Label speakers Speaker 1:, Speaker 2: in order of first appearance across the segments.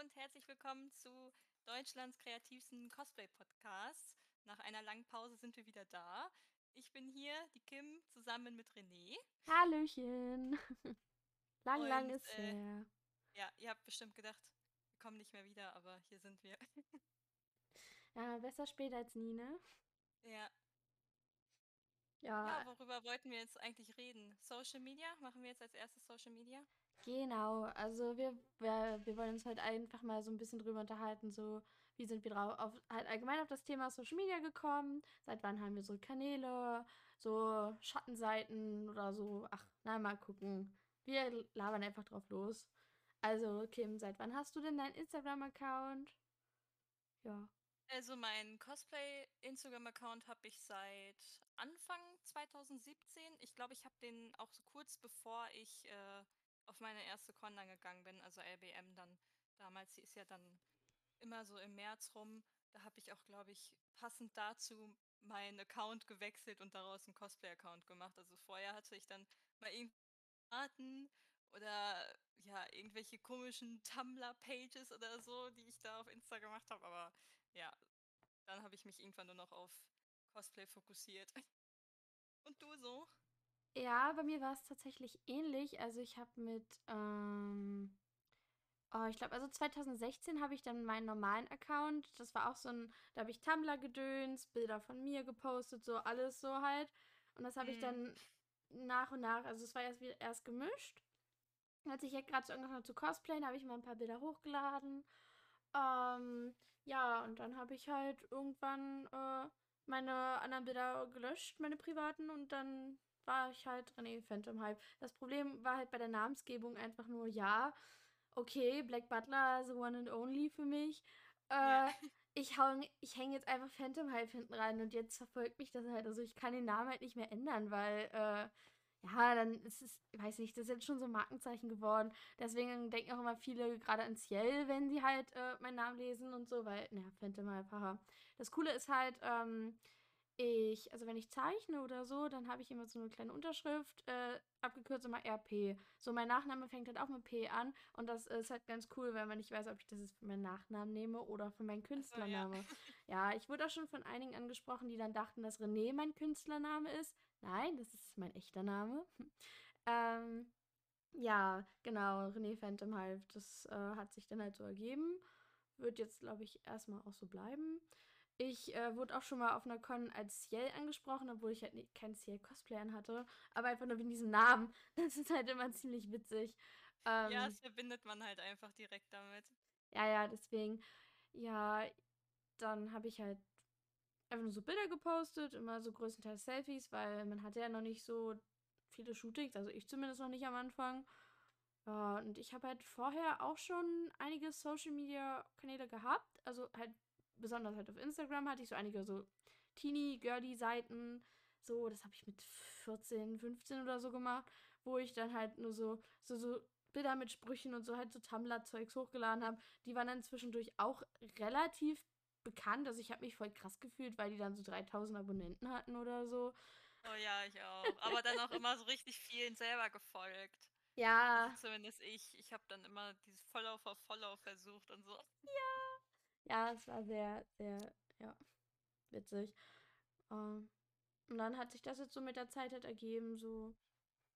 Speaker 1: und herzlich willkommen zu Deutschlands kreativsten Cosplay-Podcasts. Nach einer langen Pause sind wir wieder da. Ich bin hier, die Kim, zusammen mit René.
Speaker 2: Hallöchen. lang,
Speaker 1: Und,
Speaker 2: lang ist
Speaker 1: äh,
Speaker 2: her.
Speaker 1: Ja, ihr habt bestimmt gedacht, wir kommen nicht mehr wieder, aber hier sind wir.
Speaker 2: Ja, besser spät als nie, ne?
Speaker 1: ja.
Speaker 2: Ja,
Speaker 1: ja, worüber wollten wir jetzt eigentlich reden? Social Media? Machen wir jetzt als erstes Social Media?
Speaker 2: Genau. Also wir, wir, wir wollen uns heute einfach mal so ein bisschen drüber unterhalten, so wie sind wir drauf, auf, halt allgemein auf das Thema Social Media gekommen? Seit wann haben wir so Kanäle, so Schattenseiten oder so? Ach, na, mal gucken. Wir labern einfach drauf los. Also, Kim, seit wann hast du denn deinen Instagram-Account? Ja.
Speaker 1: Also meinen Cosplay-Instagram-Account habe ich seit Anfang 2017. Ich glaube, ich habe den auch so kurz bevor ich äh, auf meine erste Con dann gegangen bin, also LBM dann damals, die ist ja dann immer so im März rum. Da habe ich auch, glaube ich, passend dazu meinen Account gewechselt und daraus einen Cosplay-Account gemacht. Also vorher hatte ich dann mal irgendwie Daten oder ja, irgendwelche komischen Tumblr-Pages oder so, die ich da auf Insta gemacht habe, aber ja, dann habe ich mich irgendwann nur noch auf Cosplay fokussiert.
Speaker 2: Ja, bei mir war es tatsächlich ähnlich. Also ich habe mit, ähm, oh, ich glaube, also 2016 habe ich dann meinen normalen Account. Das war auch so ein, da habe ich Tumblr gedöns, Bilder von mir gepostet, so alles so halt. Und das habe ich
Speaker 1: Mhm.
Speaker 2: dann nach und nach, also es war erst, erst gemischt. Als ich jetzt gerade so angefangen zu cosplayen, habe ich mal ein paar Bilder hochgeladen. Ähm, ja, und dann habe ich halt irgendwann äh, meine anderen Bilder gelöscht, meine privaten, und dann war ich halt René Phantom Hype. Das Problem war halt bei der Namensgebung einfach nur, ja, okay, Black Butler, the one and only für mich.
Speaker 1: Ja.
Speaker 2: Äh, ich, hau, ich hänge jetzt einfach Phantom Hype hinten rein und jetzt verfolgt mich das halt. Also ich kann den Namen halt nicht mehr ändern, weil, äh, ja, dann ist es, ich weiß nicht, das ist jetzt schon so ein Markenzeichen geworden. Deswegen denken auch immer viele gerade an Ciel, wenn sie halt äh, meinen Namen lesen und so, weil, naja, Phantom Hype, haha. Das Coole ist halt, ähm, ich, also wenn ich zeichne oder so, dann habe ich immer so eine kleine Unterschrift, äh, abgekürzt immer RP. So, mein Nachname fängt halt auch mit P an und das ist halt ganz cool, weil man nicht weiß, ob ich das jetzt für meinen Nachnamen nehme oder für meinen
Speaker 1: Ach so, ja.
Speaker 2: Künstlername. Ja, ich wurde auch schon von einigen angesprochen, die dann dachten, dass René mein Künstlername ist. Nein, das ist mein echter Name. Ähm, ja, genau, René Phantom halt. Das äh, hat sich dann halt so ergeben. Wird jetzt, glaube ich, erstmal auch so bleiben. Ich äh, wurde auch schon mal auf einer Con als Ciel angesprochen, obwohl ich halt nie, kein Ciel-Cosplay an hatte. Aber einfach nur wegen diesem Namen. Das ist halt immer ziemlich witzig.
Speaker 1: Ja,
Speaker 2: Ähm,
Speaker 1: das verbindet man halt einfach direkt damit.
Speaker 2: ja, ja, deswegen. Ja, dann habe ich halt einfach nur so Bilder gepostet, immer so größtenteils Selfies, weil man hatte ja noch nicht so viele Shootings, also ich zumindest noch nicht am Anfang. Ja, und ich habe halt vorher auch schon einige Social Media Kanäle gehabt. Also halt, besonders halt auf Instagram hatte ich so einige so teeny girly Seiten. So, das habe ich mit 14, 15 oder so gemacht, wo ich dann halt nur so, so, so Bilder mit Sprüchen und so halt so Tumblr-Zeugs hochgeladen habe. Die waren dann zwischendurch auch relativ bekannt. Also ich habe mich voll krass gefühlt, weil die dann so 3000 Abonnenten hatten oder so.
Speaker 1: Oh ja, ich auch. Aber dann auch immer so richtig vielen selber gefolgt. Also
Speaker 2: Ja,
Speaker 1: zumindest ich. Ich habe dann immer dieses Follow for Follow versucht und so.
Speaker 2: ja, es war sehr, sehr, ja, witzig. Ähm, und dann hat sich das jetzt so mit der Zeit halt ergeben, so,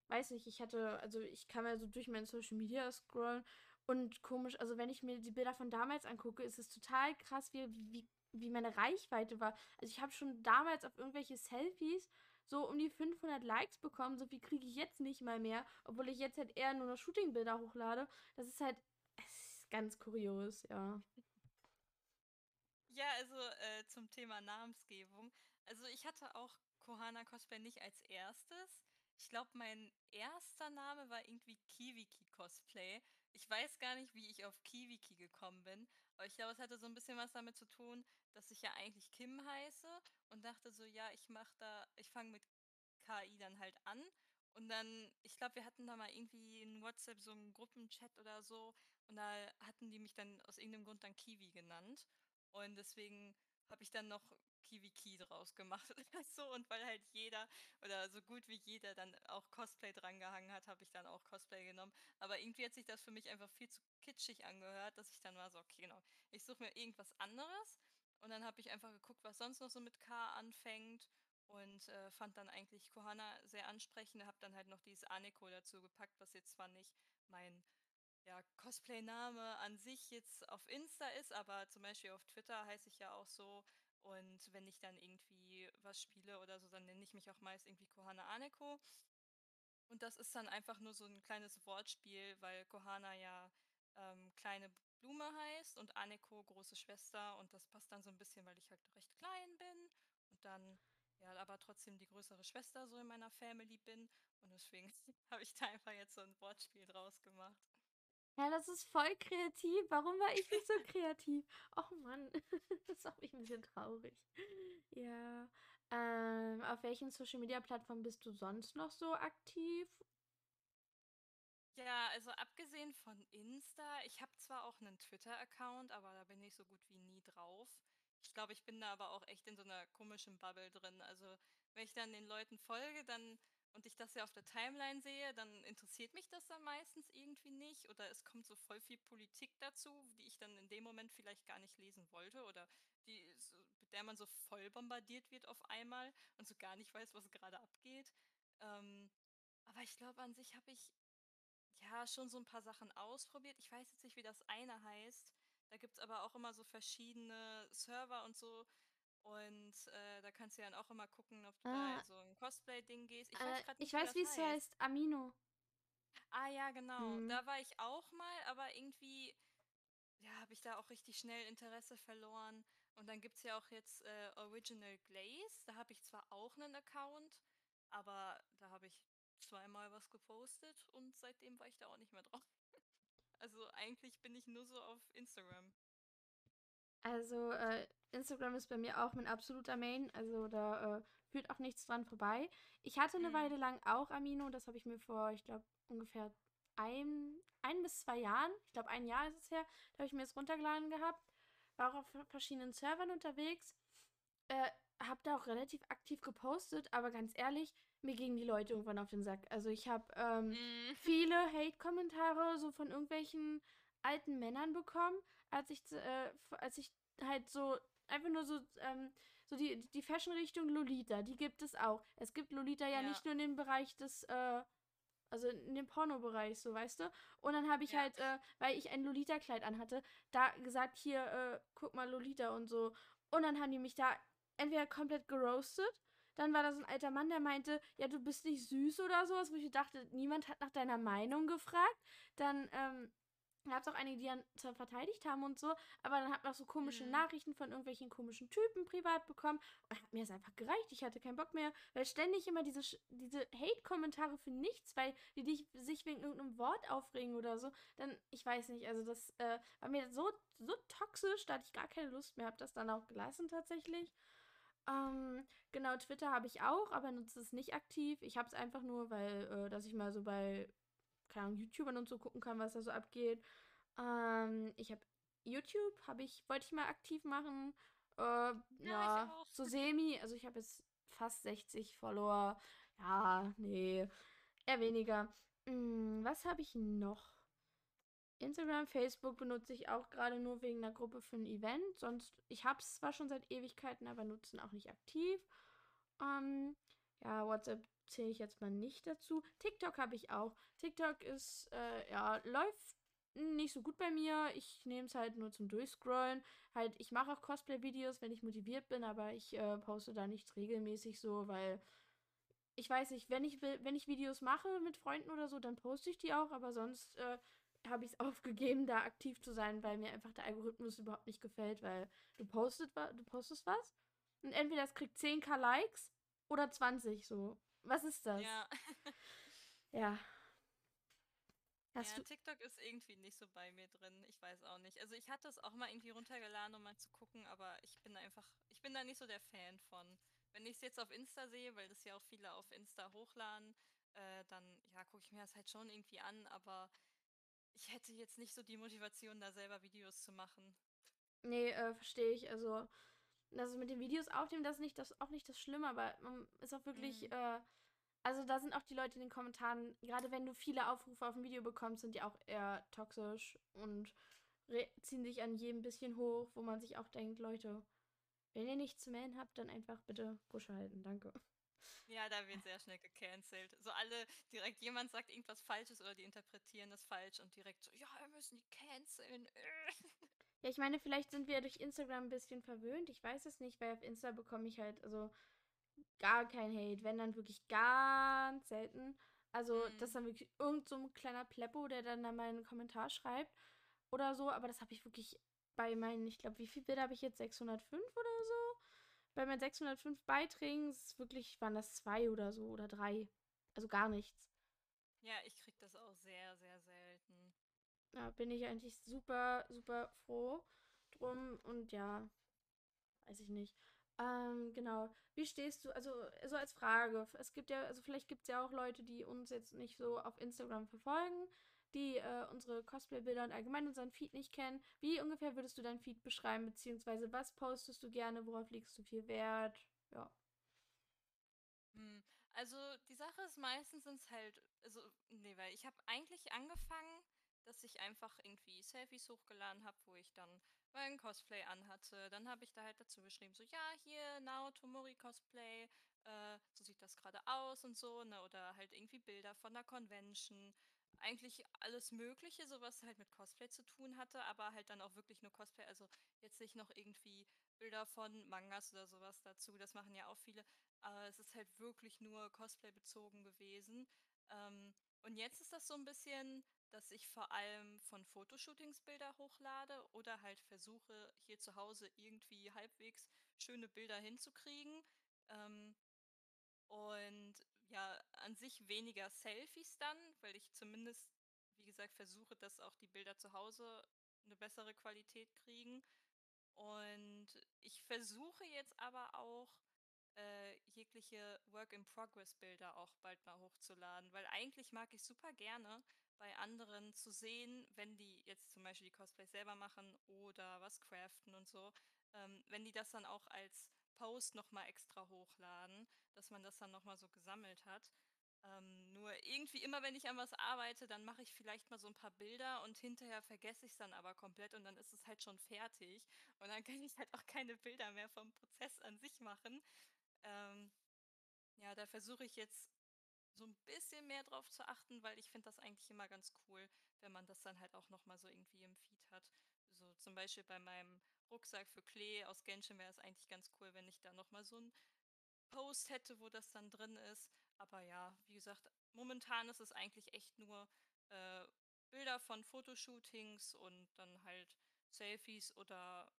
Speaker 2: weiß nicht, ich hatte, also ich kann mal so durch mein Social Media scrollen und komisch, also wenn ich mir die Bilder von damals angucke, ist es total krass, wie, wie, wie meine Reichweite war. Also ich habe schon damals auf irgendwelche Selfies so um die 500 Likes bekommen, so viel kriege ich jetzt nicht mal mehr, obwohl ich jetzt halt eher nur noch Shooting-Bilder hochlade. Das ist halt, es ist ganz kurios, ja.
Speaker 1: Ja, also äh, zum Thema Namensgebung. Also ich hatte auch Kohana Cosplay nicht als erstes. Ich glaube, mein erster Name war irgendwie Kiwiki Cosplay. Ich weiß gar nicht, wie ich auf Kiwiki gekommen bin, aber ich glaube, es hatte so ein bisschen was damit zu tun, dass ich ja eigentlich Kim heiße und dachte so, ja, ich mache da, ich fange mit KI dann halt an. Und dann, ich glaube, wir hatten da mal irgendwie in WhatsApp so einen Gruppenchat oder so. Und da hatten die mich dann aus irgendeinem Grund dann Kiwi genannt. Und deswegen habe ich dann noch PvP draus gemacht so und weil halt jeder oder so gut wie jeder dann auch Cosplay drangehangen hat, habe ich dann auch Cosplay genommen. Aber irgendwie hat sich das für mich einfach viel zu kitschig angehört, dass ich dann war so: „Okay, genau, ich suche mir irgendwas anderes.“ Und dann habe ich einfach geguckt, was sonst noch so mit K anfängt und, äh, fand dann eigentlich Kohana sehr ansprechend, habe dann halt noch dieses Aneko dazu gepackt, was jetzt zwar nicht mein ja, Cosplay-Name an sich jetzt auf Insta ist, aber zum Beispiel auf Twitter heiße ich ja auch so. Und wenn ich dann irgendwie was spiele oder so, dann nenne ich mich auch meist irgendwie Kohana Aneko. Und das ist dann einfach nur so ein kleines Wortspiel, weil Kohana ja ähm, kleine Blume heißt und Aneko große Schwester. Und das passt dann so ein bisschen, weil ich halt recht klein bin und dann ja, aber trotzdem die größere Schwester so in meiner Family bin. Und deswegen habe ich da einfach jetzt so ein Wortspiel draus gemacht.
Speaker 2: Ja, das ist voll kreativ. Warum war ich nicht so kreativ? Och Mann, das macht mich ein bisschen traurig. Ja. Ähm, auf welchen Social Media Plattformen bist du sonst noch so aktiv?
Speaker 1: Ja, also abgesehen von Insta, ich habe zwar auch einen Twitter-Account, aber da bin ich so gut wie nie drauf. Ich glaube, ich bin da aber auch echt in so einer komischen Bubble drin. Also, wenn ich dann den Leuten folge, dann und ich das ja auf der Timeline sehe, dann interessiert mich das dann meistens irgendwie nicht oder es kommt so voll viel Politik dazu, die ich dann in dem Moment vielleicht gar nicht lesen wollte oder die so, mit der man so voll bombardiert wird auf einmal und so gar nicht weiß, was gerade abgeht. Ähm, aber ich glaube, an sich habe ich ja schon so ein paar Sachen ausprobiert. Ich weiß jetzt nicht, wie das eine heißt. Da gibt es aber auch immer so verschiedene Server und so. Und äh, da kannst du dann auch immer gucken, ob du da
Speaker 2: Ah,
Speaker 1: in so ein Cosplay-Ding gehst. Ich weiß
Speaker 2: äh, ich
Speaker 1: nicht, wie
Speaker 2: weiß, wie es
Speaker 1: heißt.
Speaker 2: heißt. Amino.
Speaker 1: Ah ja, genau.
Speaker 2: Hm.
Speaker 1: Da war ich auch mal, aber irgendwie, ja, habe ich da auch richtig schnell Interesse verloren. Und dann gibt es ja auch jetzt äh, Original Glaze. Da habe ich zwar auch einen Account, aber da habe ich zweimal was gepostet und seitdem war ich da auch nicht mehr drauf. Also eigentlich bin ich nur so auf Instagram.
Speaker 2: Also, äh, Instagram ist bei mir auch mein absoluter Main. Also, da äh, führt auch nichts dran vorbei. Ich hatte eine
Speaker 1: Mhm.
Speaker 2: Weile lang auch Amino. Das habe ich mir vor, ich glaube, ungefähr ein, ein bis zwei Jahren, ich glaube, ein Jahr ist es her, da habe ich mir das runtergeladen gehabt. War auch auf verschiedenen Servern unterwegs. Äh, habe da auch relativ aktiv gepostet, aber ganz ehrlich, mir gingen die Leute irgendwann auf den Sack. Also, ich habe ähm,
Speaker 1: Mhm.
Speaker 2: viele Hate-Kommentare so von irgendwelchen alten Männern bekommen, als ich, äh, als ich halt so einfach nur so, ähm, so die, die Fashion-Richtung Lolita, die gibt es auch. Es gibt Lolita ja
Speaker 1: Ja,
Speaker 2: nicht nur in dem Bereich des, äh, also in dem Pornobereich, so weißt du. Und dann habe ich
Speaker 1: ja.
Speaker 2: halt, äh, weil ich ein Lolita-Kleid anhatte, da gesagt, hier, äh, guck mal Lolita und so. Und dann haben die mich da entweder komplett geroastet. Dann war da so ein alter Mann, der meinte, ja, du bist nicht süß oder sowas, wo ich dachte, niemand hat nach deiner Meinung gefragt. Dann, ähm, gab es auch einige, die dann zwar verteidigt haben und so, aber dann hat man auch so komische
Speaker 1: Mhm.
Speaker 2: Nachrichten von irgendwelchen komischen Typen privat bekommen und hat mir das einfach gereicht. Ich hatte keinen Bock mehr, weil ständig immer diese, diese Hate-Kommentare für nichts, weil die dich, sich wegen irgendeinem Wort aufregen oder so, dann, ich weiß nicht, also das äh, war mir so, so toxisch, da hatte ich gar keine Lust mehr, habe das dann auch gelassen tatsächlich. Ähm, genau, Twitter habe ich auch, aber nutze es nicht aktiv. Ich habe es einfach nur, weil, äh, dass ich mal so bei, keine Ahnung, YouTubern und so gucken kann, was da so abgeht. Ähm, ich habe YouTube, habe ich, wollte ich mal aktiv machen. Äh,
Speaker 1: Ja,
Speaker 2: ja, so semi. Also ich habe jetzt fast 60 Follower. Ja, nee, eher weniger. Hm, was habe ich noch? Instagram, Facebook benutze ich auch gerade nur wegen einer Gruppe für ein Event. Sonst, ich habe es zwar schon seit Ewigkeiten, aber nutzen auch nicht aktiv. Ähm, ja, WhatsApp zähle ich jetzt mal nicht dazu. TikTok habe ich auch. TikTok ist, äh, ja, läuft nicht so gut bei mir. Ich nehme es halt nur zum Durchscrollen. Halt, ich mache auch Cosplay-Videos, wenn ich motiviert bin, aber ich äh, poste da nichts regelmäßig so, weil ich weiß nicht, wenn ich, wenn ich Videos mache mit Freunden oder so, dann poste ich die auch, aber sonst äh, habe ich es aufgegeben, da aktiv zu sein, weil mir einfach der Algorithmus überhaupt nicht gefällt, weil du postet, du postest was und entweder es kriegt 10k Likes oder 20 so. Was ist das?
Speaker 1: Ja.
Speaker 2: Ja. Hast
Speaker 1: Ja. TikTok ist irgendwie nicht so bei mir drin. Ich weiß auch nicht. Also ich hatte es auch mal irgendwie runtergeladen, um mal zu gucken, aber ich bin einfach, ich bin da nicht so der Fan von. Wenn ich es jetzt auf Insta sehe, weil das ja auch viele auf Insta hochladen, äh, dann ja, gucke ich mir das halt schon irgendwie an, aber ich hätte jetzt nicht so die Motivation, da selber Videos zu machen.
Speaker 2: Nee, äh, verstehe ich. Also, also mit den Videos aufnehmen, das ist nicht das, auch nicht das Schlimme, aber man ist auch wirklich,
Speaker 1: Mhm.
Speaker 2: äh, also da sind auch die Leute in den Kommentaren, gerade wenn du viele Aufrufe auf ein Video bekommst, sind die auch eher toxisch und ziehen sich an jedem bisschen hoch, wo man sich auch denkt, Leute, wenn ihr nichts zu melden habt, dann einfach bitte Busch halten, danke.
Speaker 1: Ja, da wird sehr schnell gecancelt. So alle direkt, jemand sagt irgendwas Falsches oder die interpretieren das falsch und direkt so, ja, wir müssen die canceln.
Speaker 2: Ja, ich meine, vielleicht sind wir durch Instagram ein bisschen verwöhnt. Ich weiß es nicht, weil auf Insta bekomme ich halt also gar kein Hate, wenn dann wirklich ganz selten. Also,
Speaker 1: Mhm.
Speaker 2: das ist dann wirklich irgend so ein kleiner Pleppo, der dann da mal einen Kommentar schreibt oder so. Aber das habe ich wirklich bei meinen, ich glaube, wie viele Bilder habe ich jetzt? 605 oder so? Bei meinen 605 Beiträgen ist wirklich, waren das zwei oder so oder drei. Also gar nichts.
Speaker 1: Ja, ich krieg das auch sehr, sehr selten.
Speaker 2: Da bin ich eigentlich super, super froh drum. Und ja, weiß ich nicht. Ähm, genau. Wie stehst du, also so als Frage, es gibt ja, also vielleicht gibt es ja auch Leute, die uns jetzt nicht so auf Instagram verfolgen, die äh, unsere Cosplay-Bilder und allgemein unseren Feed nicht kennen. Wie ungefähr würdest du dein Feed beschreiben, beziehungsweise was postest du gerne, worauf legst du viel Wert? Ja.
Speaker 1: Hm, Also die Sache ist meistens sind's halt, also nee, weil ich habe eigentlich angefangen, dass ich einfach irgendwie Selfies hochgeladen habe, wo ich dann mein Cosplay anhatte. Dann habe ich da halt dazu geschrieben, so ja, hier Nao Tomori Cosplay, äh, so sieht das gerade aus und so, ne? Oder halt irgendwie Bilder von der Convention. Eigentlich alles Mögliche, so was halt mit Cosplay zu tun hatte, aber halt dann auch wirklich nur Cosplay. Also jetzt nicht noch irgendwie Bilder von Mangas oder sowas dazu. Das machen ja auch viele. Aber es ist halt wirklich nur Cosplay bezogen gewesen. Ähm, und jetzt ist das so ein bisschen, dass ich vor allem von Fotoshootings Bilder hochlade oder halt versuche, hier zu Hause irgendwie halbwegs schöne Bilder hinzukriegen. Ähm, und ja, an sich weniger Selfies dann, weil ich zumindest, wie gesagt, versuche, dass auch die Bilder zu Hause eine bessere Qualität kriegen. Und ich versuche jetzt aber auch äh, jegliche Work-in-Progress-Bilder auch bald mal hochzuladen, weil eigentlich mag ich super gerne bei anderen zu sehen, wenn die jetzt zum Beispiel die Cosplays selber machen oder was craften und so, ähm, wenn die das dann auch als Post nochmal extra hochladen, dass man das dann nochmal so gesammelt hat. Ähm, nur irgendwie immer, wenn ich an was arbeite, dann mache ich vielleicht mal so ein paar Bilder und hinterher vergesse ich es dann aber komplett und dann ist es halt schon fertig. Und dann kann ich halt auch keine Bilder mehr vom Prozess an sich machen. Ähm, ja, da versuche ich jetzt so ein bisschen mehr drauf zu achten, weil ich finde das eigentlich immer ganz cool, wenn man das dann halt auch noch mal so irgendwie im Feed hat. So zum Beispiel bei meinem Rucksack für Klee aus Genshin wäre es eigentlich ganz cool, wenn ich da noch mal so einen Post hätte, wo das dann drin ist. Aber ja, wie gesagt, momentan ist es eigentlich echt nur äh, Bilder von Fotoshootings und dann halt Selfies oder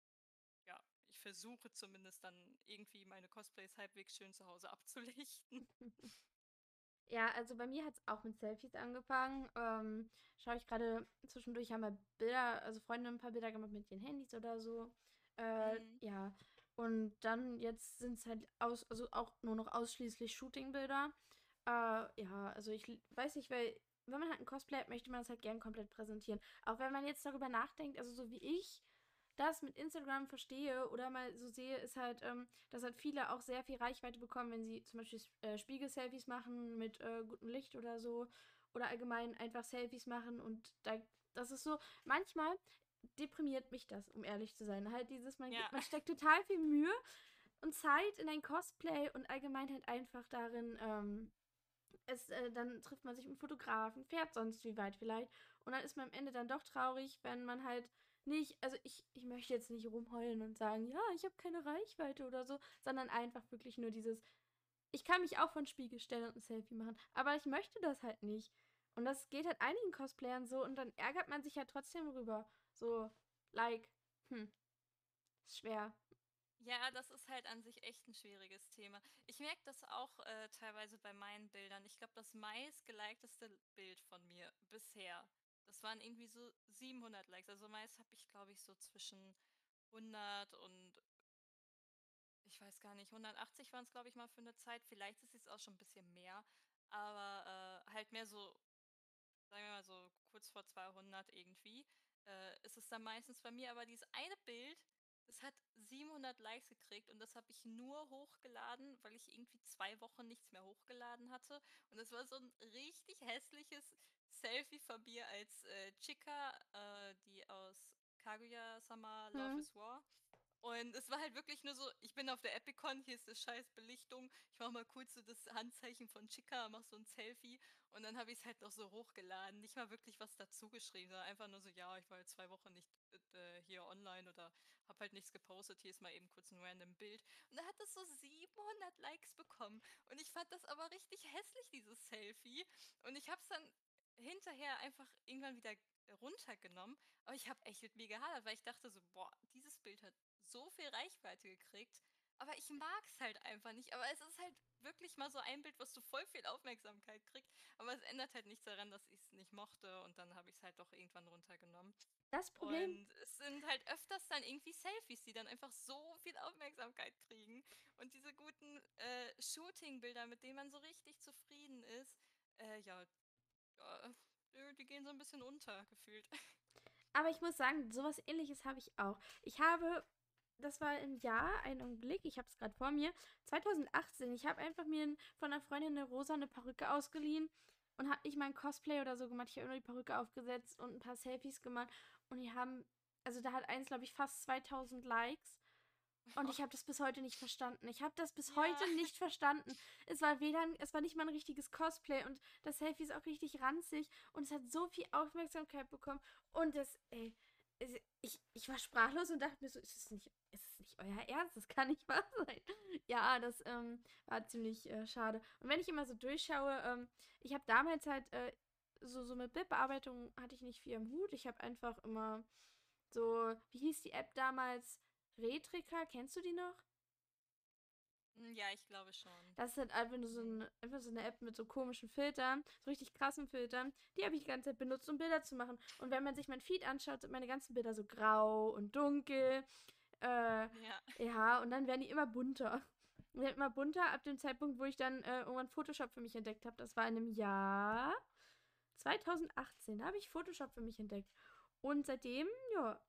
Speaker 1: versuche zumindest dann irgendwie meine Cosplays halbwegs schön zu Hause abzulichten.
Speaker 2: Ja, also bei mir hat es auch mit Selfies angefangen. Ähm, schaue ich gerade zwischendurch haben wir Bilder, also Freunde ein paar Bilder gemacht mit ihren Handys oder so. Äh,
Speaker 1: Mhm.
Speaker 2: ja. Und dann jetzt sind es halt aus, also auch nur noch ausschließlich Shooting-Bilder. Äh, ja, also ich weiß nicht, weil wenn man halt ein Cosplay hat, möchte man es halt gern komplett präsentieren. Auch wenn man jetzt darüber nachdenkt, also so wie ich das mit Instagram verstehe oder mal so sehe, ist halt, ähm, dass halt viele auch sehr viel Reichweite bekommen, wenn sie zum Beispiel äh, Spiegel-Selfies machen mit äh, gutem Licht oder so. Oder allgemein einfach Selfies machen und da, das ist so, manchmal deprimiert mich das, um ehrlich zu sein. Halt dieses, man,
Speaker 1: Ja.
Speaker 2: man steckt total viel Mühe und Zeit in ein Cosplay und allgemein halt einfach darin, ähm, es, äh, dann trifft man sich mit Fotografen, fährt sonst wie weit vielleicht. Und dann ist man am Ende dann doch traurig, wenn man halt nicht, also ich, ich möchte jetzt nicht rumheulen und sagen, ja, ich habe keine Reichweite oder so, sondern einfach wirklich nur dieses, ich kann mich auch vor den Spiegel stellen und ein Selfie machen, aber ich möchte das halt nicht. Und das geht halt einigen Cosplayern so und dann ärgert man sich ja trotzdem rüber. So, like, hm, ist schwer.
Speaker 1: Ja, das ist halt an sich echt ein schwieriges Thema. Ich merke das auch äh, teilweise bei meinen Bildern. Ich glaube, das meistgelikteste Bild von mir bisher, das waren irgendwie so 700 Likes. Also meist habe ich, glaube ich, so zwischen 100 und ich weiß gar nicht, 180 waren es, glaube ich, mal für eine Zeit. Vielleicht ist es auch schon ein bisschen mehr, aber äh, halt mehr so, sagen wir mal so kurz vor 200 irgendwie. Äh, ist es dann meistens bei mir aber dieses eine Bild, Es hat 700 Likes gekriegt und das habe ich nur hochgeladen, weil ich irgendwie 2 Wochen nichts mehr hochgeladen hatte. Und das war so 'n richtig hässliches Selfie von mir als, äh, Chika, äh, die aus Kaguya-Sama: Love
Speaker 2: Mhm.
Speaker 1: is War. Und es war halt wirklich nur so, ich bin auf der Epicon, hier ist das scheiß Belichtung. Ich mache mal kurz so das Handzeichen von Chika, mache so 'n Selfie und dann habe ich's halt noch so hochgeladen. Nicht mal wirklich was dazu geschrieben, sondern einfach nur so: „Ja, ich war jetzt 2 Wochen nicht, äh, hier online oder habe halt nichts gepostet. Hier ist mal eben kurz 'n random Bild.“ Und da hat das so 700 Likes bekommen. Und ich fand das aber richtig hässlich, dieses Selfie. Und ich habe es dann hinterher einfach irgendwann wieder runtergenommen. Aber ich habe echt mit mir gehadert, weil ich dachte so: „Boah, dieses Bild hat so viel Reichweite gekriegt, aber ich mag's halt einfach nicht.“ Aber es ist halt wirklich mal so ein Bild, was so voll viel Aufmerksamkeit kriegt, aber es ändert halt nichts daran, dass ich's nicht mochte und dann habe ich's halt doch irgendwann runtergenommen.
Speaker 2: Das Problem
Speaker 1: Und es sind halt öfters dann irgendwie Selfies, die dann einfach so viel Aufmerksamkeit kriegen und diese guten, äh, Shooting-Bilder, mit denen man so richtig zufrieden ist, äh, ja, die gehen so 'n bisschen unter gefühlt.
Speaker 2: Aber ich muss sagen, so was Ähnliches habe ich auch. Ich habe das war im Jahr ein Augenblick, ich habe es grad vor mir, 2018. Ich habe einfach mir von 'ner Freundin 'ne rosane Perücke ausgeliehen und habe nicht mal 'n Cosplay oder so gemacht. Ich habe nur die Perücke aufgesetzt und 'n paar Selfies gemacht und die haben also, da hat eins, glaube ich, fast 2.000 Likes und ich habe das bis heute nicht verstanden. Ich habe das bis
Speaker 1: Ja.
Speaker 2: heute nicht verstanden. Es war weder es war nicht mal 'n richtiges Cosplay und das Selfie ist auch richtig ranzig und es hat so viel Aufmerksamkeit bekommen und das ey, ich ich war sprachlos und dachte mir so: „Ist es nicht ist es nicht euer Ernst? Das kann nicht wahr sein.“ Ja, das, ähm, war ziemlich, äh, schade. Und wenn ich immer so durchschaue, ähm ich habe damals halt, äh so so mit Bildbearbeitung hatte ich nicht viel am Hut. Ich habe einfach immer so wie hieß die App damals? Retrika, kennst du die noch?
Speaker 1: Hm, ja, ich glaube schon.
Speaker 2: Das ist halt einfach nur so 'n einfach so 'ne App mit so komischen Filtern, so richtig krassen Filtern. Die habe ich die ganze Zeit benutzt, um Bilder zu machen. Und wenn man sich mein Feed anschaut, sind meine ganzen Bilder so grau und dunkel. Äh,
Speaker 1: Ja.
Speaker 2: ja, und dann werden die immer bunter. Die werden immer bunter ab dem Zeitpunkt, wo ich dann, äh, irgendwann Photoshop für mich entdeckt habe. Das war in dem Jahr 2018. Da habe ich Photoshop für mich entdeckt. Und seitdem, ja,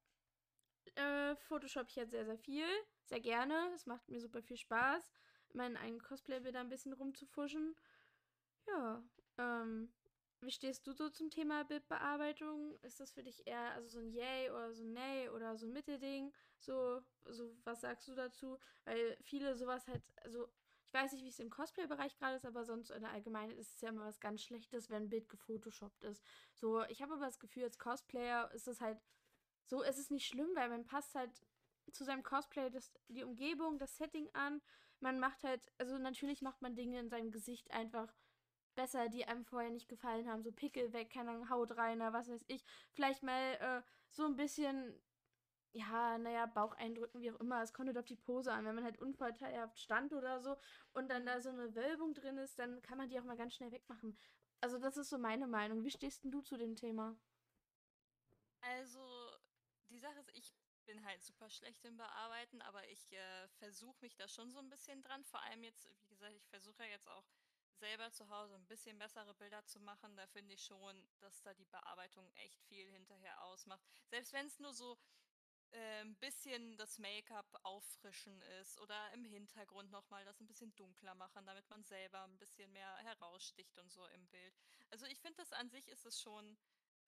Speaker 2: äh, Photoshop ich jetzt sehr, sehr viel, sehr gerne. Es macht mir super viel Spaß, in meinen eigenen Cosplay-Bildern 'n bisschen rumzufuschen. Ja, ähm, wie stehst du so zum Thema Bildbearbeitung? Ist das für dich eher also, so 'n Yay oder so 'n Nay oder so 'n Mittelding? So so, was sagst du dazu? Weil viele so was halt also, ich weiß nicht, wie's im Cosplay-Bereich grade ist, aber sonst in der Allgemeinheit ist es ja immer was ganz Schlechtes, wenn 'n Bild gefotoshoppt ist. So, ich habe aber das Gefühl, als Cosplayer ist es halt so ist es nicht schlimm, weil man passt halt zu seinem Cosplay das die Umgebung, das Setting an. Man macht halt also, natürlich macht man Dinge in seinem Gesicht einfach besser, die einem vorher nicht gefallen haben, so Pickel weg, keine Haut reiner, was weiß ich. Vielleicht mal, äh, so 'n bisschen, ja, na ja, Bauch eindrücken, wie auch immer. Es kommt halt auf die Pose an. Wenn man halt unvorteilhaft stand oder so und dann da so 'ne Wölbung drin ist, dann kann man die auch mal ganz schnell wegmachen. Also, das ist so meine Meinung. Wie stehst 'n du zu dem Thema?
Speaker 1: Also, die Sache ist, ich bin halt super schlecht im Bearbeiten, aber ich, äh, versuche mich da schon so 'n bisschen dran. Vor allem jetzt, wie gesagt, ich versuche ja jetzt auch selber zu Hause 'n bisschen bessere Bilder zu machen. Da finde ich schon, dass da die Bearbeitung echt viel hinterher ausmacht. Selbst wenn's nur so, äh, 'n bisschen das Make-up auffrischen ist oder im Hintergrund noch mal das 'n bisschen dunkler machen, damit man selber 'n bisschen mehr heraussticht und so im Bild. Also, ich finde das an sich ist es schon,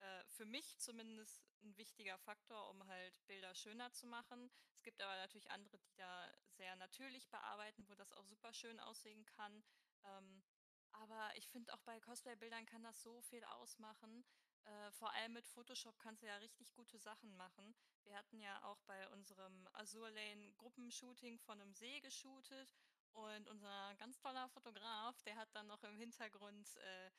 Speaker 1: äh, für mich zumindest 'n wichtiger Faktor, um halt Bilder schöner zu machen. Es gibt aber natürlich andere, die da sehr natürlich bearbeiten, wo das auch super schön aussehen kann. Ähm, aber ich finde auch bei Cosplay-Bildern kann das so viel ausmachen. Äh, vor allem mit Photoshop kannst du ja richtig gute Sachen machen. Wir hatten ja auch bei unserem Azur Lane Gruppenshooting von 'nem See geshootet und unser ganz toller Fotograf, der hat dann noch im Hintergrund, äh,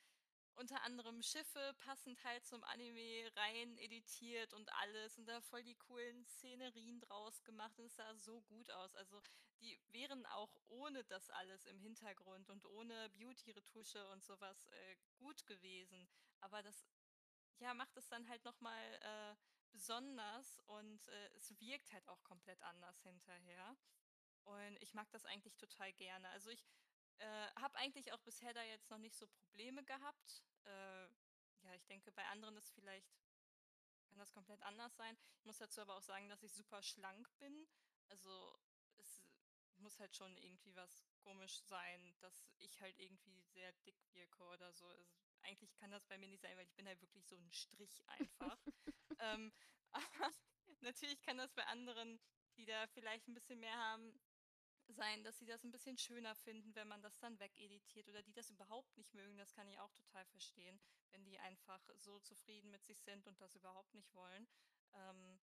Speaker 1: unter anderem Schiffe passend halt zum Anime rein editiert und alles und da voll die coolen Szenerien draus gemacht und es sah so gut aus. Also, die wären auch ohne das alles im Hintergrund und ohne Beauty-Retusche und so was, äh, gut gewesen. Aber das, ja, macht es dann halt noch mal, äh, besonders und, äh, es wirkt halt auch komplett anders hinterher. Und ich mag das eigentlich total gerne. Also, ich, äh, habe eigentlich auch bisher da jetzt noch nicht so Probleme gehabt. Äh, ja, ich denke, bei anderen ist vielleicht kann das komplett anders sein. Ich muss dazu aber auch sagen, dass ich super schlank bin. Also, es muss halt schon irgendwie was komisch sein, dass ich halt irgendwie sehr dick wirke oder so. Also, eigentlich kann das bei mir nicht sein, weil ich bin halt wirklich so ein Strich einfach. Ähm, aber natürlich kann das bei anderen, die da vielleicht ein bisschen mehr haben sein, dass sie das ein bisschen schöner finden, wenn man das dann wegeditiert oder die das überhaupt nicht mögen. Das kann ich auch total verstehen, wenn die einfach so zufrieden mit sich sind und das überhaupt nicht wollen. Ähm,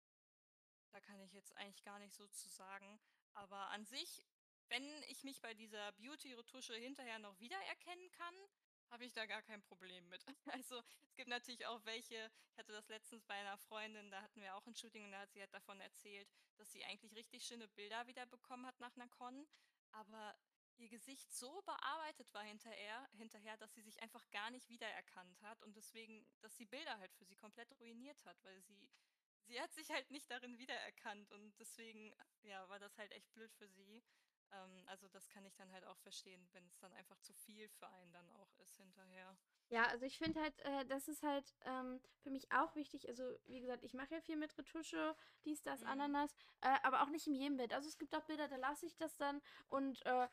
Speaker 1: da kann ich jetzt eigentlich gar nicht so zu sagen. Aber an sich, wenn ich mich bei dieser Beauty-Retusche hinterher noch wiedererkennen kann, habe ich da gar kein Problem mit. Also es gibt natürlich auch welche, ich hatte das letztens bei einer Freundin, da hatten wir auch ein Shooting und da hat sie halt davon erzählt, dass sie eigentlich richtig schöne Bilder wieder bekommen hat nach einer Con, aber ihr Gesicht so bearbeitet war hinterher, hinterher, dass sie sich einfach gar nicht wiedererkannt hat und deswegen, dass die Bilder halt für sie komplett ruiniert hat, weil sie sie hat sich halt nicht darin wiedererkannt und deswegen, ja, war das halt echt blöd für sie. Ähm, also das kann ich dann halt auch verstehen, wenn es dann einfach zu viel für einen dann auch ist hinterher.
Speaker 2: Ja, also ich finde halt, äh, das ist halt ähm, für mich auch wichtig. Also, wie gesagt, ich mache ja viel mit Retusche, dies, das,
Speaker 1: Mhm.
Speaker 2: Ananas, äh, aber auch nicht in jedem Bild. Also es gibt auch Bilder, da lasse ich das dann und äh,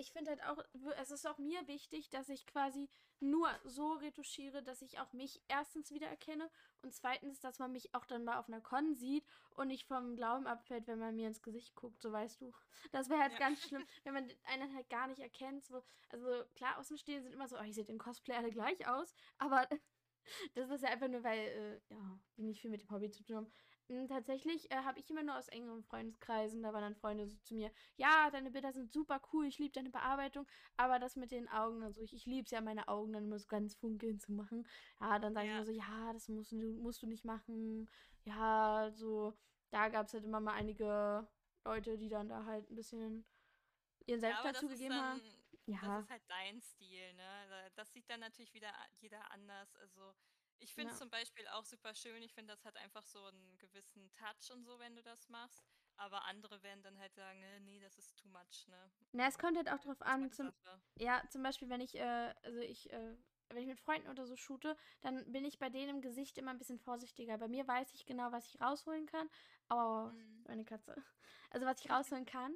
Speaker 2: ich finde halt auch, es ist auch mir wichtig, dass ich quasi nur so retuschiere, dass ich auch mich erstens wiedererkenne und zweitens, dass man mich auch dann mal auf einer Con sieht und nicht vom Glauben abfällt, wenn man mir ins Gesicht guckt, so weißt du. Das wäre halt
Speaker 1: Ja.
Speaker 2: ganz schlimm, wenn man einen halt gar nicht erkennt. So. Also klar, Außenstehende sind immer so, oh, ich sehe den Cosplay alle gleich aus, aber das ist ja einfach nur, weil, äh, ja, die nicht viel mit dem Hobby zu tun haben. Mm, Tatsächlich äh, habe ich immer nur aus engeren Freundeskreisen, da waren dann Freunde so zu mir, ja, deine Bilder sind super cool, ich liebe deine Bearbeitung, aber das mit den Augen, also ich, ich liebe es ja, meine Augen dann immer so ganz funkeln zu machen. Ja, dann sage ich
Speaker 1: Ja.
Speaker 2: immer so, ja, das musst du, musst du nicht machen. Ja, so, da gab es halt immer mal einige Leute, die dann da halt ein bisschen ihren
Speaker 1: Ja, aber das
Speaker 2: dazu gegeben haben.
Speaker 1: dann das
Speaker 2: Ja,
Speaker 1: ist halt dein Stil, ne? Da das sieht dann natürlich wieder jeder anders. Also, ich finde es
Speaker 2: ja.
Speaker 1: zum Beispiel auch super schön. Ich finde, das hat einfach so einen gewissen Touch und so, wenn du das machst. Aber andere werden dann halt sagen: „Äh, ne, das ist too much“, ne?
Speaker 2: Na, es kommt halt auch drauf an, zum, ja, zum Beispiel, wenn ich, äh, also ich, äh, wenn ich mit Freunden oder so shoote, dann bin ich bei denen im Gesicht immer ein bisschen vorsichtiger. Bei mir weiß ich genau, was ich rausholen kann. Oh,
Speaker 1: Mhm.
Speaker 2: meine Katze. Also was ich rausholen kann.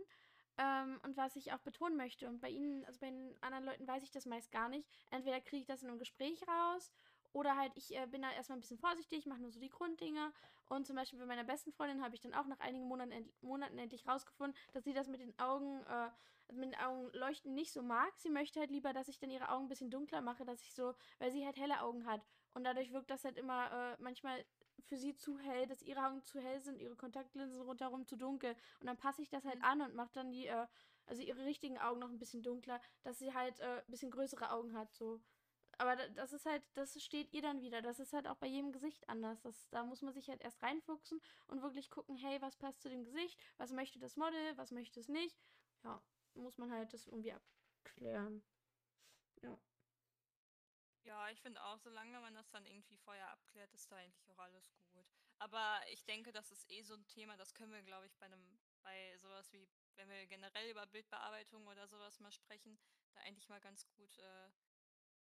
Speaker 2: Ähm, und was ich auch betonen möchte. Und bei ihnen, also bei den anderen Leuten weiß ich das meist gar nicht. Entweder kriege ich das in einem Gespräch raus oder halt ich äh, bin da erstmal ein bisschen vorsichtig, mache nur so die Grunddinge. Und zum Beispiel bei meiner besten Freundin habe ich dann auch nach einigen Monaten, end Monaten endlich rausgefunden, dass sie das mit den Augen, äh, mit den Augen leuchten nicht so mag. Sie möchte halt lieber, dass ich dann ihre Augen ein bisschen dunkler mache, dass ich so, weil sie halt helle Augen hat. Und dadurch wirkt das halt immer äh, manchmal für sie zu hell, dass ihre Augen zu hell sind, ihre Kontaktlinsen rundherum zu dunkel. Und dann passe ich das halt
Speaker 1: Mhm.
Speaker 2: an und mache dann die, äh, also ihre richtigen Augen noch ein bisschen dunkler, dass sie halt äh, ein bisschen größere Augen hat, so. Aber da- das ist halt, das steht ihr dann wieder. Das ist halt auch bei jedem Gesicht anders. Das, da muss man sich halt erst reinfuchsen und wirklich gucken, hey, was passt zu dem Gesicht? Was möchte das Model? Was möchte es nicht? Ja, muss man halt das irgendwie abklären. Ja.
Speaker 1: Ja, ich finde auch, solange man das dann irgendwie vorher abklärt, ist da eigentlich auch alles gut. Aber ich denke, das ist eh so ein Thema, das können wir, glaube ich, bei einem, bei sowas wie, wenn wir generell über Bildbearbeitung oder sowas mal sprechen, da eigentlich mal ganz gut äh,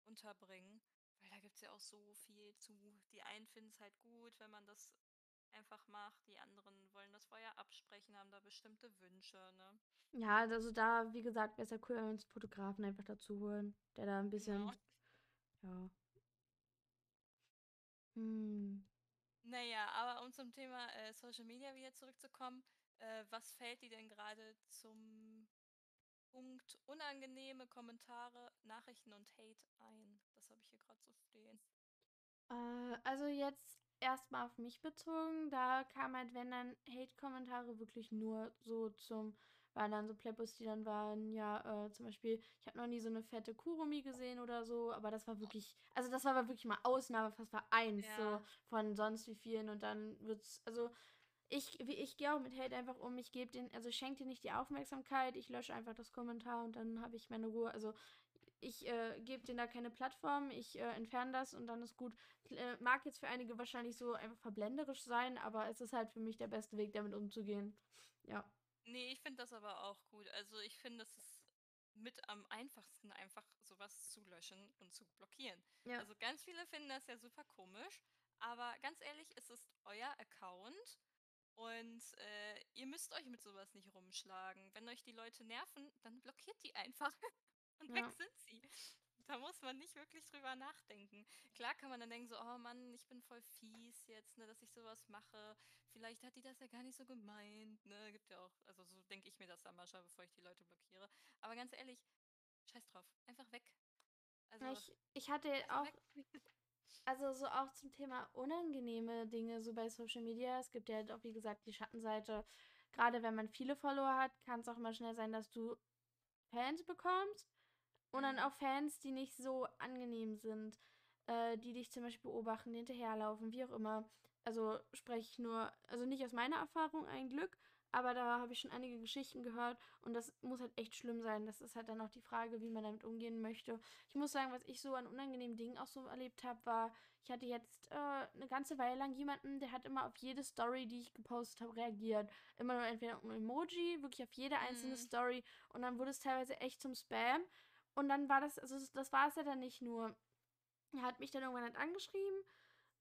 Speaker 1: unterbringen. Weil da gibt es ja auch so viel zu. Die einen finden es halt gut, wenn man das einfach macht, die anderen wollen das vorher absprechen, haben da bestimmte Wünsche, ne?
Speaker 2: Ja, also da, wie gesagt, wäre es ja cool, wenn wir uns Fotografen einfach dazu holen, der da ein bisschen, ja. Hm.
Speaker 1: Naja, aber um zum Thema äh, Social Media wieder zurückzukommen, äh, was fällt dir denn gerade zum Punkt unangenehme Kommentare, Nachrichten und Hate ein? Das habe ich hier gerade so stehen.
Speaker 2: Äh, also jetzt erstmal auf mich bezogen, da kam halt, wenn dann Hate-Kommentare wirklich nur so zum, waren dann so Playboys, die dann waren, ja, äh, zum Beispiel, ich habe noch nie so eine fette Kurumi gesehen oder so, aber das war wirklich, also das war aber wirklich mal Ausnahme, fast war eins so
Speaker 1: Ja,
Speaker 2: von sonst wie vielen und dann wird's, also ich, ich gehe auch mit Hate einfach um, ich gebe den, also schenke dir nicht die Aufmerksamkeit, ich lösche einfach das Kommentar und dann habe ich meine Ruhe, also ich äh, gebe denen da keine Plattform, ich äh, entferne das und dann ist gut. Äh, mag jetzt für einige wahrscheinlich so einfach verblenderisch sein, aber es ist halt für mich der beste Weg, damit umzugehen. Ja.
Speaker 1: nee, ich finde das aber auch gut. Also ich finde, das ist mit am einfachsten, einfach sowas zu löschen und zu blockieren.
Speaker 2: Ja.
Speaker 1: Also ganz viele finden das ja super komisch, Aber ganz ehrlich, es ist euer Account und äh, ihr müsst euch mit sowas nicht rumschlagen. Wenn euch die Leute nerven, dann blockiert die einfach und weg
Speaker 2: Ja.
Speaker 1: sind sie. Da muss man nicht wirklich drüber nachdenken. Klar kann man dann denken so, oh Mann, ich bin voll fies jetzt, ne, dass ich sowas mache. Vielleicht hat die das ja gar nicht so gemeint, ne? Gibt ja auch, also so denke ich mir das dann manchmal, bevor ich die Leute blockiere. Aber ganz ehrlich, scheiß drauf, einfach weg. Also,
Speaker 2: Ich, ich hatte auch,
Speaker 1: weg.
Speaker 2: Also so auch zum Thema unangenehme Dinge so bei Social Media. Es gibt ja halt auch, wie gesagt, die Schattenseite. Gerade wenn man viele Follower hat, kann es auch mal schnell sein, dass du Fans bekommst und dann
Speaker 1: Mhm.
Speaker 2: auch Fans, die nicht so angenehm sind, äh, die dich zum Beispiel beobachten, hinterherlaufen, wie auch immer. Also spreche ich nur, also nicht aus meiner Erfahrung ein Glück, aber da habe ich schon einige Geschichten gehört und das muss halt echt schlimm sein. Das ist halt dann auch die Frage, wie man damit umgehen möchte. Ich muss sagen, was ich so an unangenehmen Dingen auch so erlebt habe, war, ich hatte jetzt äh, eine ganze Weile lang jemanden, der hat immer auf jede Story, die ich gepostet habe, reagiert. Immer nur entweder ein Emoji, wirklich auf jede einzelne
Speaker 1: Mhm.
Speaker 2: Story und dann wurde es teilweise echt zum Spam. Und dann war das, also das- das war es ja dann nicht nur. Er hat mich dann irgendwann halt angeschrieben,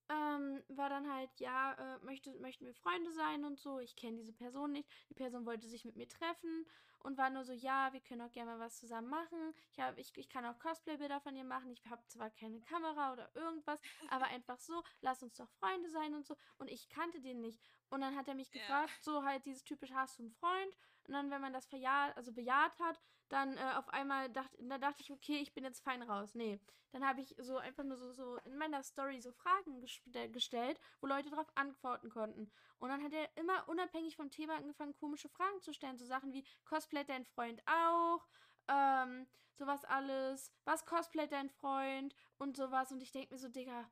Speaker 2: ähm, war dann halt, ja, äh, möchte, möchten wir Freunde sein und so. Ich kenne diese Person nicht. Die Person wollte sich mit mir treffen und war nur so, ja, wir können auch gerne mal was zusammen machen. Ich, hab, ich, ich kann auch Cosplay-Bilder von ihr machen. Ich habe zwar keine Kamera oder irgendwas, aber einfach so, lass uns doch Freunde sein und so. Und ich kannte den nicht. Und dann hat er mich
Speaker 1: Ja.
Speaker 2: gefragt, so halt dieses typisch, hast du einen Freund? Und dann, wenn man das verjaht, also bejaht hat, dann äh, auf einmal dachte, da dachte ich, okay, ich bin jetzt fein raus. Nee. Dann habe ich so einfach nur so, so in meiner Story so Fragen gestell, gestellt, wo Leute darauf antworten konnten. Und dann hat er immer unabhängig vom Thema angefangen, komische Fragen zu stellen. So Sachen wie, cosplayt dein Freund auch? Ähm, sowas alles. Was cosplayt dein Freund? Und sowas. Und ich denke mir so, Digga,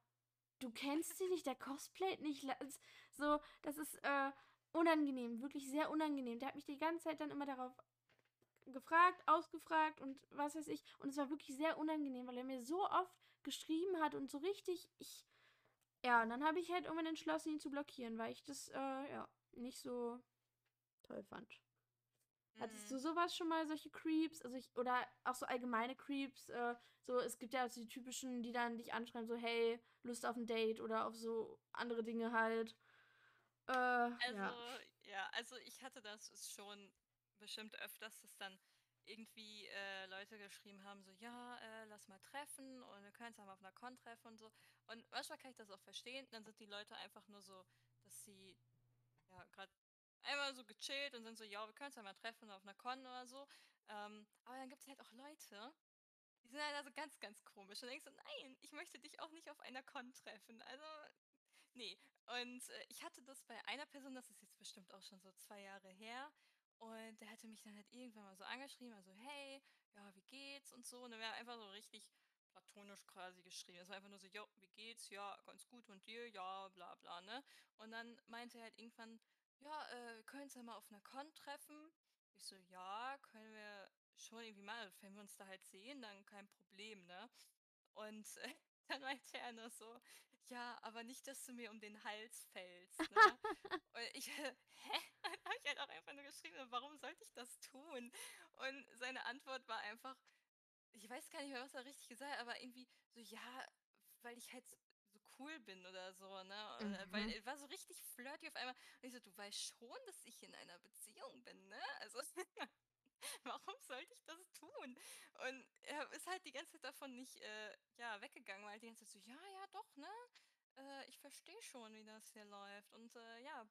Speaker 2: du kennst sie nicht, der cosplayt nicht. So, das ist äh, unangenehm, wirklich sehr unangenehm. Der hat mich die ganze Zeit dann immer darauf gefragt, ausgefragt und was weiß ich. Und es war wirklich sehr unangenehm, weil er mir so oft geschrieben hat und so richtig, ich. Ja, und dann habe ich halt irgendwann entschlossen, ihn zu blockieren, weil ich das, äh, ja, nicht so toll fand. Hattest
Speaker 1: Mhm.
Speaker 2: du sowas schon mal, solche Creeps? Also ich, oder auch so allgemeine Creeps, äh, so, es gibt ja auch die typischen, die dann dich anschreiben, so, hey, Lust auf ein Date oder auf so andere Dinge halt. Äh,
Speaker 1: Also,
Speaker 2: ja.
Speaker 1: ja. also ich hatte das schon bestimmt öfters, dass dann irgendwie äh, Leute geschrieben haben, so, ja, äh, lass mal treffen und wir können uns ja mal auf einer Con treffen und so. Und manchmal kann ich das auch verstehen, dann sind die Leute einfach nur so, dass sie ja gerade einmal so gechillt und sind so, ja, wir können uns ja mal treffen auf einer Con oder so. Ähm, aber dann gibt es halt auch Leute, die sind halt also ganz, ganz komisch. Und denkst du, nein, ich möchte dich auch nicht auf einer Con treffen. Also, nee. Und äh, ich hatte das bei einer Person, das ist jetzt bestimmt auch schon so zwei Jahre her. Und der hatte mich dann halt irgendwann mal so angeschrieben, also, hey, ja, wie geht's und so. Und dann wäre einfach so richtig platonisch quasi geschrieben. Es war einfach nur so, jo, wie geht's? Ja, ganz gut. Und dir? Ja, bla bla, ne? Und dann meinte er halt irgendwann, ja, äh, wir können uns ja mal auf einer Con treffen. Ich so, ja, können wir schon irgendwie mal, also wenn wir uns da halt sehen, dann kein Problem, ne? Und äh, dann meinte er nur so, ja, aber nicht, dass du mir um den Hals fällst, ne? Und ich, äh, hä? Dann habe ich halt auch einfach nur geschrieben, so, warum sollte ich das tun? Und seine Antwort war einfach, ich weiß gar nicht mehr, was er richtig gesagt hat, aber irgendwie so, ja, weil ich halt so cool bin oder so, ne? Oder Weil
Speaker 2: Mhm.
Speaker 1: er war so richtig flirty auf einmal. Und ich so, du weißt schon, dass ich in einer Beziehung bin, ne? Also, warum sollte ich das tun? Und er ist halt die ganze Zeit davon nicht, äh, ja, weggegangen, weil die ganze Zeit so, ja, ja, doch, ne? Äh, ich verstehe schon, wie das hier läuft. Und äh, ja,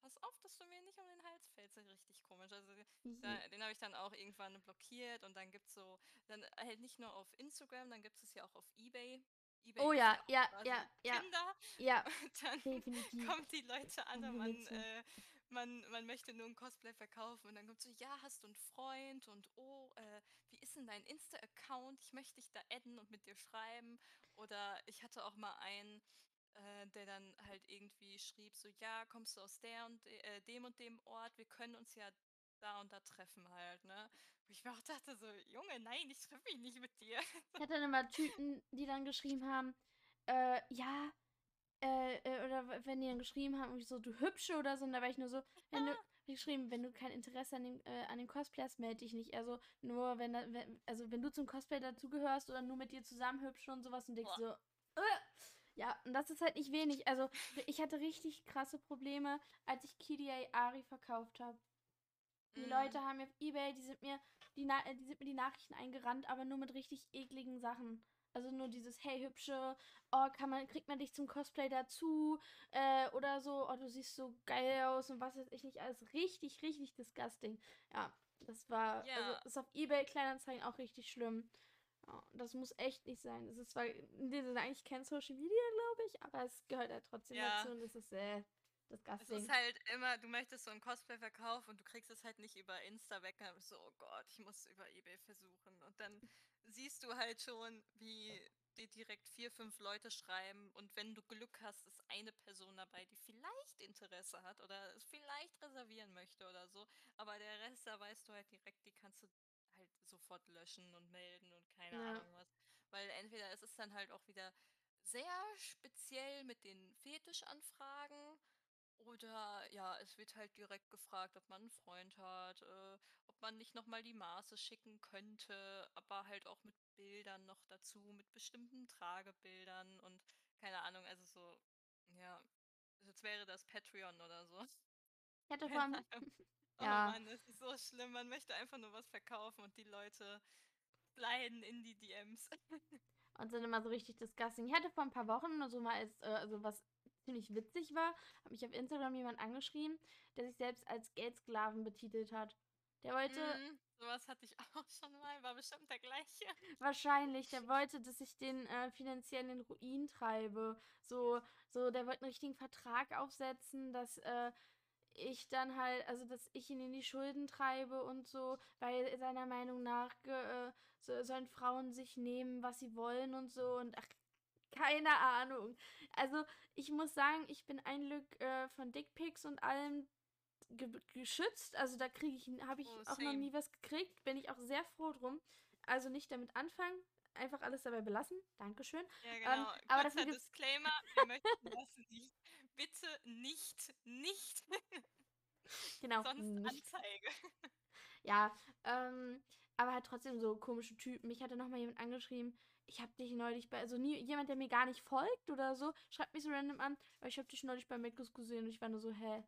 Speaker 1: pass auf, dass du mir nicht um den Hals fällst. Das ist richtig komisch. Also da, den habe ich dann auch irgendwann blockiert und dann gibt es so, dann halt nicht nur auf Instagram, dann gibt es ja auch auf Ebay. Ebay
Speaker 2: Oh ja, ja, ja, ja,
Speaker 1: Tinder.
Speaker 2: ja,
Speaker 1: Und dann
Speaker 2: definitiv.
Speaker 1: kommen die Leute an und man, äh, man, man möchte nur ein Cosplay verkaufen und dann kommt so, ja, hast du einen Freund und oh, äh, wie ist denn dein Insta-Account? Ich möchte dich da adden und mit dir schreiben. Oder ich hatte auch mal einen, äh, der dann halt irgendwie schrieb, so, ja, kommst du aus der und de äh, dem und dem Ort, wir können uns ja da und da treffen halt, ne? Wo ich mir auch dachte, so, Junge, nein, ich treffe mich nicht mit dir.
Speaker 2: Ich hatte dann immer Typen, die dann geschrieben haben, äh, ja, äh, äh, oder wenn die dann geschrieben haben, so, du hübsche oder so, und da war ich nur so, wenn du, ich geschrieben, wenn du kein Interesse an dem, äh, an dem Cosplay hast, melde dich nicht. Also nur, wenn, da, wenn, also wenn du zum Cosplay dazugehörst oder nur mit dir zusammen hübsch und sowas und denkst
Speaker 1: Boah.
Speaker 2: so, äh, Ja, und das ist halt nicht wenig. Also, ich hatte richtig krasse Probleme, als ich KDA Ari verkauft habe. Die
Speaker 1: Mhm.
Speaker 2: Leute haben mir auf Ebay, die sind mir die, Na die sind mir die Nachrichten eingerannt, aber nur mit richtig ekligen Sachen. Also nur dieses, hey, hübsche, oh, kann man, kriegt man dich zum Cosplay dazu? Äh, oder so, oh, du siehst so geil aus und was weiß ich nicht. Alles richtig, richtig disgusting. Ja, das war, also
Speaker 1: Ja,
Speaker 2: ist auf Ebay Kleinanzeigen auch richtig schlimm. Ja, das muss echt nicht sein. Das ist zwar dem Sinne eigentlich kein Social Media, glaube ich, aber es gehört halt trotzdem
Speaker 1: ja.
Speaker 2: dazu und es ist äh,
Speaker 1: Es ist
Speaker 2: disgusting.
Speaker 1: halt immer, du möchtest so ein Cosplay verkaufen und du kriegst es halt nicht über Insta weg. Und dann bist du so, oh Gott, ich muss über eBay versuchen. Und dann siehst du halt schon, wie dir direkt vier, fünf Leute schreiben. Und wenn du Glück hast, ist eine Person dabei, die vielleicht Interesse hat oder es vielleicht reservieren möchte oder so. Aber der Rest, da weißt du halt direkt, die kannst du halt sofort löschen und melden und keine
Speaker 2: Ja.
Speaker 1: Ahnung was. Weil entweder es ist dann halt auch wieder sehr speziell mit den Fetischanfragen oder ja, es wird halt direkt gefragt, ob man einen Freund hat, äh, ob man nicht noch mal die Maße schicken könnte, aber halt auch mit Bildern noch dazu, mit bestimmten Tragebildern und keine Ahnung, also so, ja, als wäre das Patreon oder so.
Speaker 2: Ich hatte vor
Speaker 1: Keine Ahnung. Oh
Speaker 2: ja,
Speaker 1: Mann, es ist so schlimm. Man möchte einfach nur was verkaufen und die Leute sliden in die DMs.
Speaker 2: und sind immer so richtig disgusting. Ich hatte vor ein paar Wochen so mal als, äh, also was ziemlich witzig war, hat mich auf Instagram jemand angeschrieben, der sich selbst als Geldsklaven betitelt hat. Der wollte
Speaker 1: Mm, sowas hatte ich auch schon mal, war bestimmt der gleiche.
Speaker 2: wahrscheinlich, der wollte, dass ich den äh, finanziell in den Ruin treibe. So, so, der wollte einen richtigen Vertrag aufsetzen, dass äh, ich dann halt, also dass ich ihn in die Schulden treibe und so, weil seiner Meinung nach äh, so, sollen Frauen sich nehmen, was sie wollen und so und ach, keine Ahnung. Also ich muss sagen, ich bin ein Glück äh, von Dickpics und allem ge geschützt. Also da kriege ich, habe ich
Speaker 1: Oh,
Speaker 2: auch noch nie was gekriegt. Bin ich auch sehr froh drum. Also nicht damit anfangen, einfach alles dabei belassen. Dankeschön.
Speaker 1: Ja,
Speaker 2: Ähm,
Speaker 1: genau.
Speaker 2: aber
Speaker 1: Kurzer
Speaker 2: gibt's
Speaker 1: Disclaimer, wir möchten das nicht. Bitte nicht, nicht,
Speaker 2: genau
Speaker 1: sonst
Speaker 2: nicht.
Speaker 1: Anzeige.
Speaker 2: Ja, ähm, aber halt trotzdem so komische Typen. Mich hatte noch mal jemand angeschrieben, ich habe dich neulich bei, also nie, jemand, der mir gar nicht folgt oder so, schreibt mich so random an, aber ich habe dich neulich bei McDonald's gesehen und ich war nur so, hä?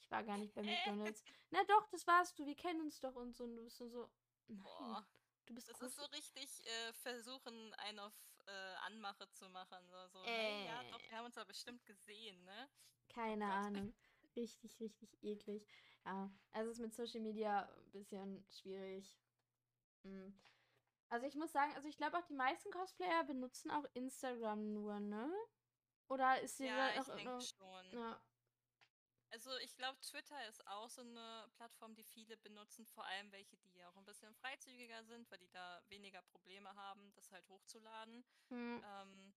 Speaker 2: Ich war gar nicht bei McDonald's. Na doch, das warst du, wir kennen uns doch und so. Und du bist nur so, nein,
Speaker 1: Boah,
Speaker 2: du bist
Speaker 1: das
Speaker 2: groß.
Speaker 1: ist so richtig äh, versuchen, einen auf äh, Anmache zu machen. So, so, hey, ja, doch,
Speaker 2: Äh,
Speaker 1: wir haben uns da bestimmt gesehen, ne? Oh
Speaker 2: keine
Speaker 1: Gott.
Speaker 2: Ahnung. Richtig, richtig eklig. Ja, also es ist mit Social Media ein bisschen schwierig. Mm. Also ich muss sagen, also ich glaube auch die meisten Cosplayer benutzen auch Instagram nur, ne? Oder ist
Speaker 1: Ja,
Speaker 2: hier
Speaker 1: ich
Speaker 2: noch
Speaker 1: denke schon.
Speaker 2: ja,
Speaker 1: Also ich glaube, Twitter ist auch so eine Plattform, die viele benutzen, vor allem welche, die auch ein bisschen freizügiger sind, weil die da weniger Probleme haben, das halt hochzuladen.
Speaker 2: hm,
Speaker 1: Ähm,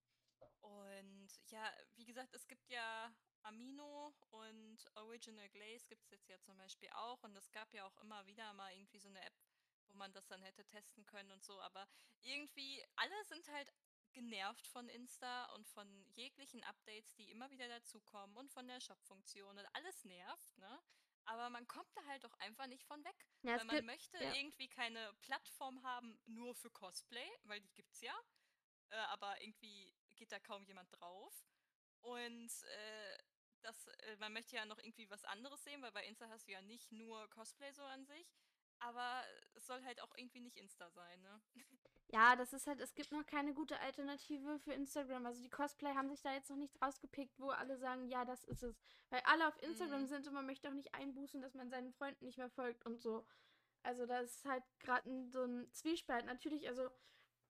Speaker 1: und ja, wie gesagt, es gibt ja Amino und Original Glaze gibt es jetzt ja zum Beispiel auch. Und es gab ja auch immer wieder mal irgendwie so eine App, wo man das dann hätte testen können und so. Aber irgendwie, alle sind halt genervt von Insta und von jeglichen Updates, die immer wieder dazukommen und von der Shop-Funktion und alles nervt, ne? Aber man kommt da halt auch einfach nicht von weg,
Speaker 2: ja,
Speaker 1: weil man
Speaker 2: gibt,
Speaker 1: möchte
Speaker 2: ja,
Speaker 1: irgendwie keine Plattform haben nur für Cosplay, weil die gibt's ja äh, aber irgendwie geht da kaum jemand drauf. Und äh, das, äh, man möchte ja noch irgendwie was anderes sehen, weil bei Insta hast du ja nicht nur Cosplay so an sich. Aber es soll halt auch irgendwie nicht Insta sein, ne?
Speaker 2: ja, das ist halt, es gibt noch keine gute Alternative für Instagram. Also die Cosplay haben sich da jetzt noch nichts rausgepickt, wo alle sagen, ja, das ist es. Weil alle auf Instagram
Speaker 1: Mhm.
Speaker 2: sind und man möchte auch nicht einbußen, dass man seinen Freunden nicht mehr folgt und so. Also das ist halt gerade so ein Zwiespalt. Natürlich, also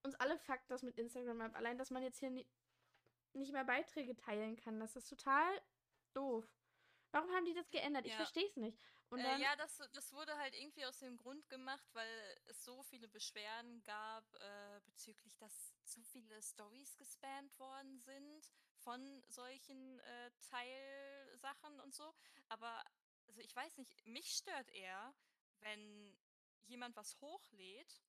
Speaker 2: uns alle fuckt das mit Instagram ab. Allein, dass man jetzt hier ni nicht mehr Beiträge teilen kann, das ist total doof. Warum haben die das geändert? Ich
Speaker 1: Ja.
Speaker 2: verstehe es nicht. Und
Speaker 1: Äh, ja, das, das wurde halt irgendwie aus dem Grund gemacht, weil es so viele Beschwerden gab äh, bezüglich, dass zu viele Stories gespammt worden sind von solchen äh, Teilsachen und so. Aber also ich weiß nicht, mich stört eher, wenn jemand was hochlädt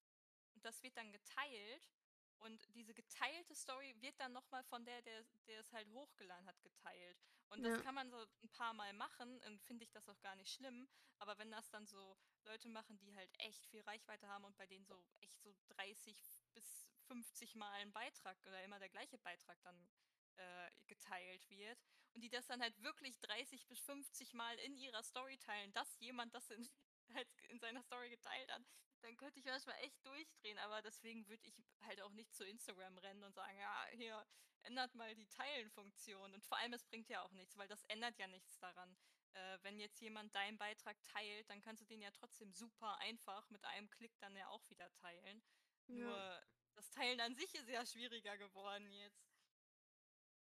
Speaker 1: und das wird dann geteilt und diese geteilte Story wird dann nochmal von der, der, der es halt hochgeladen hat, geteilt. Und das
Speaker 2: ja,
Speaker 1: kann man so ein paar Mal machen, und finde ich das auch gar nicht schlimm. Aber wenn das dann so Leute machen, die halt echt viel Reichweite haben und bei denen so echt so 30 bis 50 Mal ein Beitrag oder immer der gleiche Beitrag dann äh, geteilt wird und die das dann halt wirklich 30 bis 50 Mal in ihrer Story teilen, dass jemand das in, halt in seiner Story geteilt hat, dann könnte ich manchmal echt durchdrehen. Aber deswegen würde ich halt auch nicht zu Instagram rennen und sagen, ja, hier, ändert mal die Teilen-Funktion. Und vor allem, es bringt ja auch nichts, weil das ändert ja nichts daran. Äh, wenn jetzt jemand deinen Beitrag teilt, dann kannst du den ja trotzdem super einfach mit einem Klick dann ja auch wieder teilen.
Speaker 2: Ja.
Speaker 1: Nur das Teilen an sich ist ja schwieriger geworden jetzt.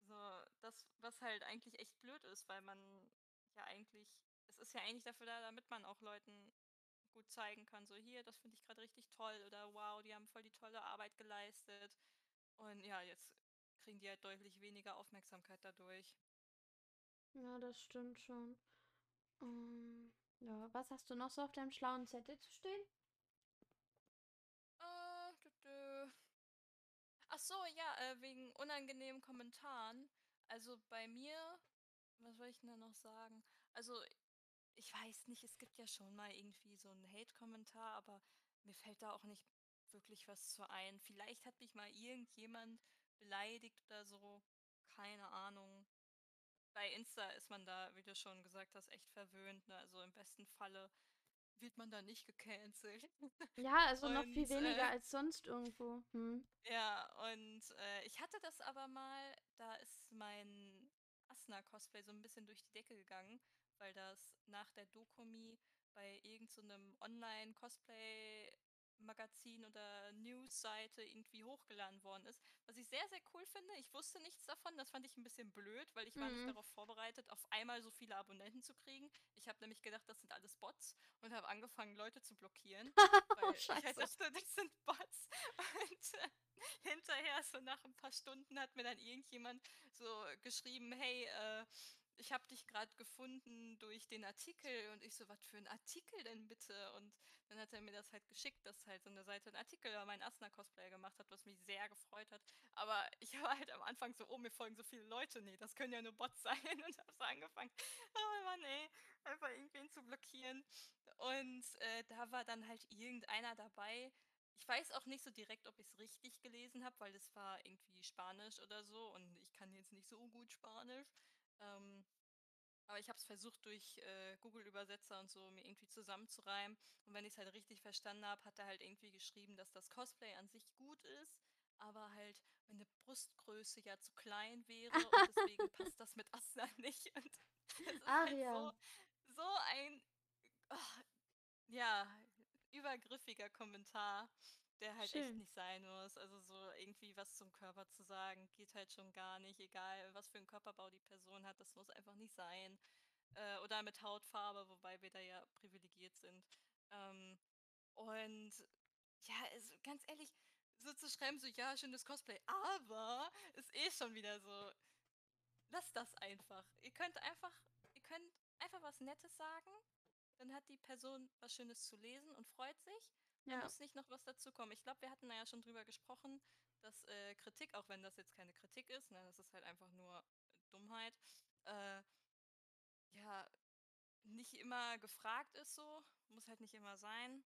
Speaker 1: So, das, was halt eigentlich echt blöd ist, weil man ja eigentlich, es ist ja eigentlich dafür da, damit man auch Leuten gut zeigen kann, so hier, das finde ich gerade richtig toll oder wow, die haben voll die tolle Arbeit geleistet. Und ja, jetzt kriegen die halt deutlich weniger Aufmerksamkeit dadurch.
Speaker 2: Ja, das stimmt schon. Ähm, ja, was hast du noch so auf deinem schlauen Zettel zu stehen?
Speaker 1: Äh, dü -dü. Ach so, ja, äh, wegen unangenehmen Kommentaren. Also bei mir, was soll ich denn da noch sagen? Also ich weiß nicht, es gibt ja schon mal irgendwie so einen Hate-Kommentar, aber mir fällt da auch nicht wirklich was zu ein. Vielleicht hat mich mal irgendjemand beleidigt oder so. Keine Ahnung. Bei Insta ist man da, wie du schon gesagt hast, echt verwöhnt. Ne? Also im besten Falle wird man da nicht gecancelt.
Speaker 2: Ja, also noch viel
Speaker 1: Und
Speaker 2: weniger
Speaker 1: äh,
Speaker 2: als sonst irgendwo. Hm.
Speaker 1: ja, und äh, ich hatte das aber mal, da ist mein Asna-Cosplay so ein bisschen durch die Decke gegangen, weil das nach der Dokumi bei irgendeinem so Online-Cosplay-Magazin oder News-Seite irgendwie hochgeladen worden ist. Was ich sehr, sehr cool finde. Ich wusste nichts davon. Das fand ich ein bisschen blöd, weil ich war nicht
Speaker 2: Hm.
Speaker 1: darauf vorbereitet, auf einmal so viele Abonnenten zu kriegen. Ich habe nämlich gedacht, das sind alles Bots und habe angefangen, Leute zu blockieren,
Speaker 2: Oh,
Speaker 1: weil ich halt dachte, das sind Bots. Und äh, hinterher, so nach ein paar Stunden, hat mir dann irgendjemand so geschrieben, hey, äh, ich habe dich gerade gefunden durch den Artikel und ich so, was für ein Artikel denn bitte? Und dann hat er mir das halt geschickt, dass halt so eine Seite ein Artikel über meinen Asna-Cosplay gemacht hat, was mich sehr gefreut hat. Aber ich war halt am Anfang so, oh, mir folgen so viele Leute, nee, das können ja nur Bots sein und habe so angefangen, oh Mann, ey, einfach irgendwen zu blockieren. Und äh, da war dann halt irgendeiner dabei. Ich weiß auch nicht so direkt, ob ich es richtig gelesen habe, weil es war irgendwie Spanisch oder so und ich kann jetzt nicht so gut Spanisch. Ähm, aber ich habe es versucht, durch äh, Google-Übersetzer und so mir irgendwie zusammenzureimen. Und wenn ich es halt richtig verstanden habe, hat er halt irgendwie geschrieben, dass das Cosplay an sich gut ist, aber halt meine Brustgröße ja zu klein wäre und deswegen passt das mit Aslan nicht. Und es ist halt
Speaker 2: Aria.
Speaker 1: so, so ein, ah, ja, übergriffiger Kommentar, der halt echt
Speaker 2: Schön.
Speaker 1: nicht sein muss. Also so irgendwie was zum Körper zu sagen, geht halt schon gar nicht. Egal, was für einen Körperbau die Person hat, das muss einfach nicht sein. Äh, oder mit Hautfarbe, wobei wir da ja privilegiert sind. Ähm, und ja, also ganz ehrlich, so zu schreiben, so ja, schönes Cosplay, aber ist eh schon wieder so, lasst das einfach. Ihr könnt einfach, ihr könnt einfach was Nettes sagen dann hat die Person was Schönes zu lesen und freut sich. Da
Speaker 2: Ja.
Speaker 1: muss nicht noch was dazu kommen. Ich glaube, wir hatten da ja schon drüber gesprochen, dass äh, Kritik, auch wenn das jetzt keine Kritik ist, ne, das ist halt einfach nur Dummheit, äh, ja, nicht immer gefragt ist so. Muss halt nicht immer sein.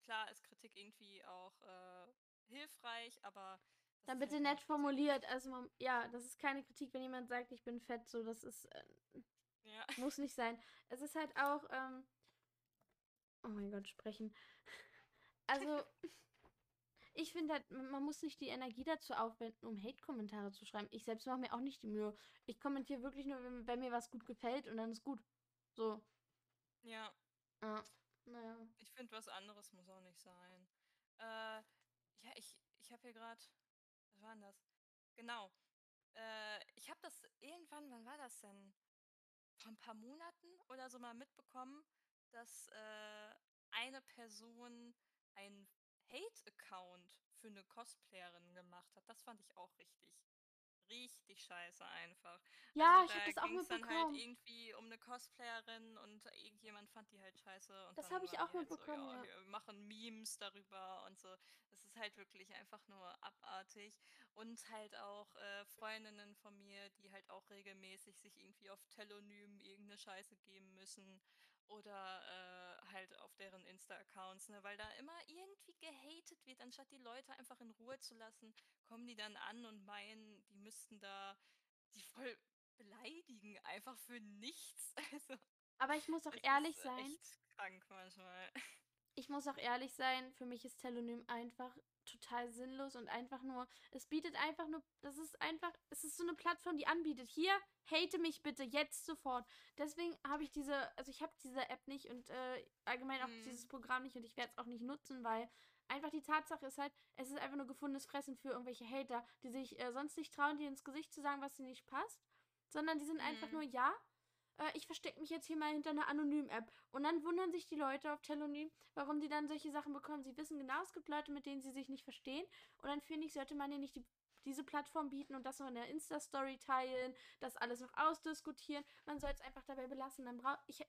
Speaker 1: Klar ist Kritik irgendwie auch äh, hilfreich, aber das
Speaker 2: Dann
Speaker 1: ist
Speaker 2: bitte
Speaker 1: halt
Speaker 2: nett
Speaker 1: Kritik.
Speaker 2: formuliert. Also, man, ja, das ist keine Kritik, wenn jemand sagt, ich bin fett. So, das ist, äh,
Speaker 1: Ja.
Speaker 2: muss nicht sein. Es ist halt auch, ähm, oh mein Gott, sprechen. Also, ich finde halt, man muss nicht die Energie dazu aufwenden, um Hate-Kommentare zu schreiben. Ich selbst mache mir auch nicht die Mühe. Ich kommentiere wirklich nur, wenn, wenn mir was gut gefällt und dann ist gut. So.
Speaker 1: Ja,
Speaker 2: Ja. Naja.
Speaker 1: ich finde, was anderes muss auch nicht sein. Äh, ja, ich, ich habe hier gerade, was war denn das? Genau. Äh, ich habe das irgendwann, wann war das denn? Vor ein paar Monaten oder so mal mitbekommen, dass äh, eine Person einen Hate-Account für eine Cosplayerin gemacht hat. Das fand ich auch richtig, richtig scheiße einfach. Also
Speaker 2: Ja, ich habe
Speaker 1: da
Speaker 2: das auch
Speaker 1: es dann halt
Speaker 2: mitbekommen.
Speaker 1: irgendwie um eine Cosplayerin und irgendjemand fand die halt scheiße und
Speaker 2: Das habe ich auch
Speaker 1: die halt so,
Speaker 2: mitbekommen,
Speaker 1: ja,
Speaker 2: ja.
Speaker 1: wir machen Memes darüber und so. Das ist halt wirklich einfach nur abartig. Und halt auch äh, Freundinnen von mir, die halt auch regelmäßig sich irgendwie auf Telonym irgendeine Scheiße geben müssen. Oder äh, halt auf deren Insta-Accounts, ne? Weil da immer irgendwie gehatet wird, anstatt die Leute einfach in Ruhe zu lassen, kommen die dann an und meinen, die müssten da die voll beleidigen, einfach für nichts. Also,
Speaker 2: Aber ich muss auch ehrlich sein,
Speaker 1: echt krank manchmal.
Speaker 2: ich muss auch ehrlich sein, für mich ist Telonym einfach total sinnlos und einfach nur, es bietet einfach nur, das ist einfach, es ist so eine Plattform, die anbietet, hier, hate mich bitte jetzt sofort. Deswegen habe ich diese, also ich habe diese App nicht und äh, allgemein auch
Speaker 1: Mhm.
Speaker 2: dieses Programm nicht und ich werde es auch nicht nutzen, weil einfach die Tatsache ist halt, es ist einfach nur gefundenes Fressen für irgendwelche Hater, die sich äh, sonst nicht trauen, dir ins Gesicht zu sagen, was dir nicht passt, sondern die sind einfach
Speaker 1: Mhm.
Speaker 2: nur, ja, äh, ich verstecke mich jetzt hier mal hinter einer Anonym-App. Und dann wundern sich die Leute auf Telonym, warum die dann solche Sachen bekommen. Sie wissen genau, es gibt Leute, mit denen sie sich nicht verstehen. Und dann finde ich, sollte man ihnen nicht die, diese Plattform bieten und das noch in der Insta-Story teilen, das alles noch ausdiskutieren. Man soll es einfach dabei belassen. Dann brauche ich.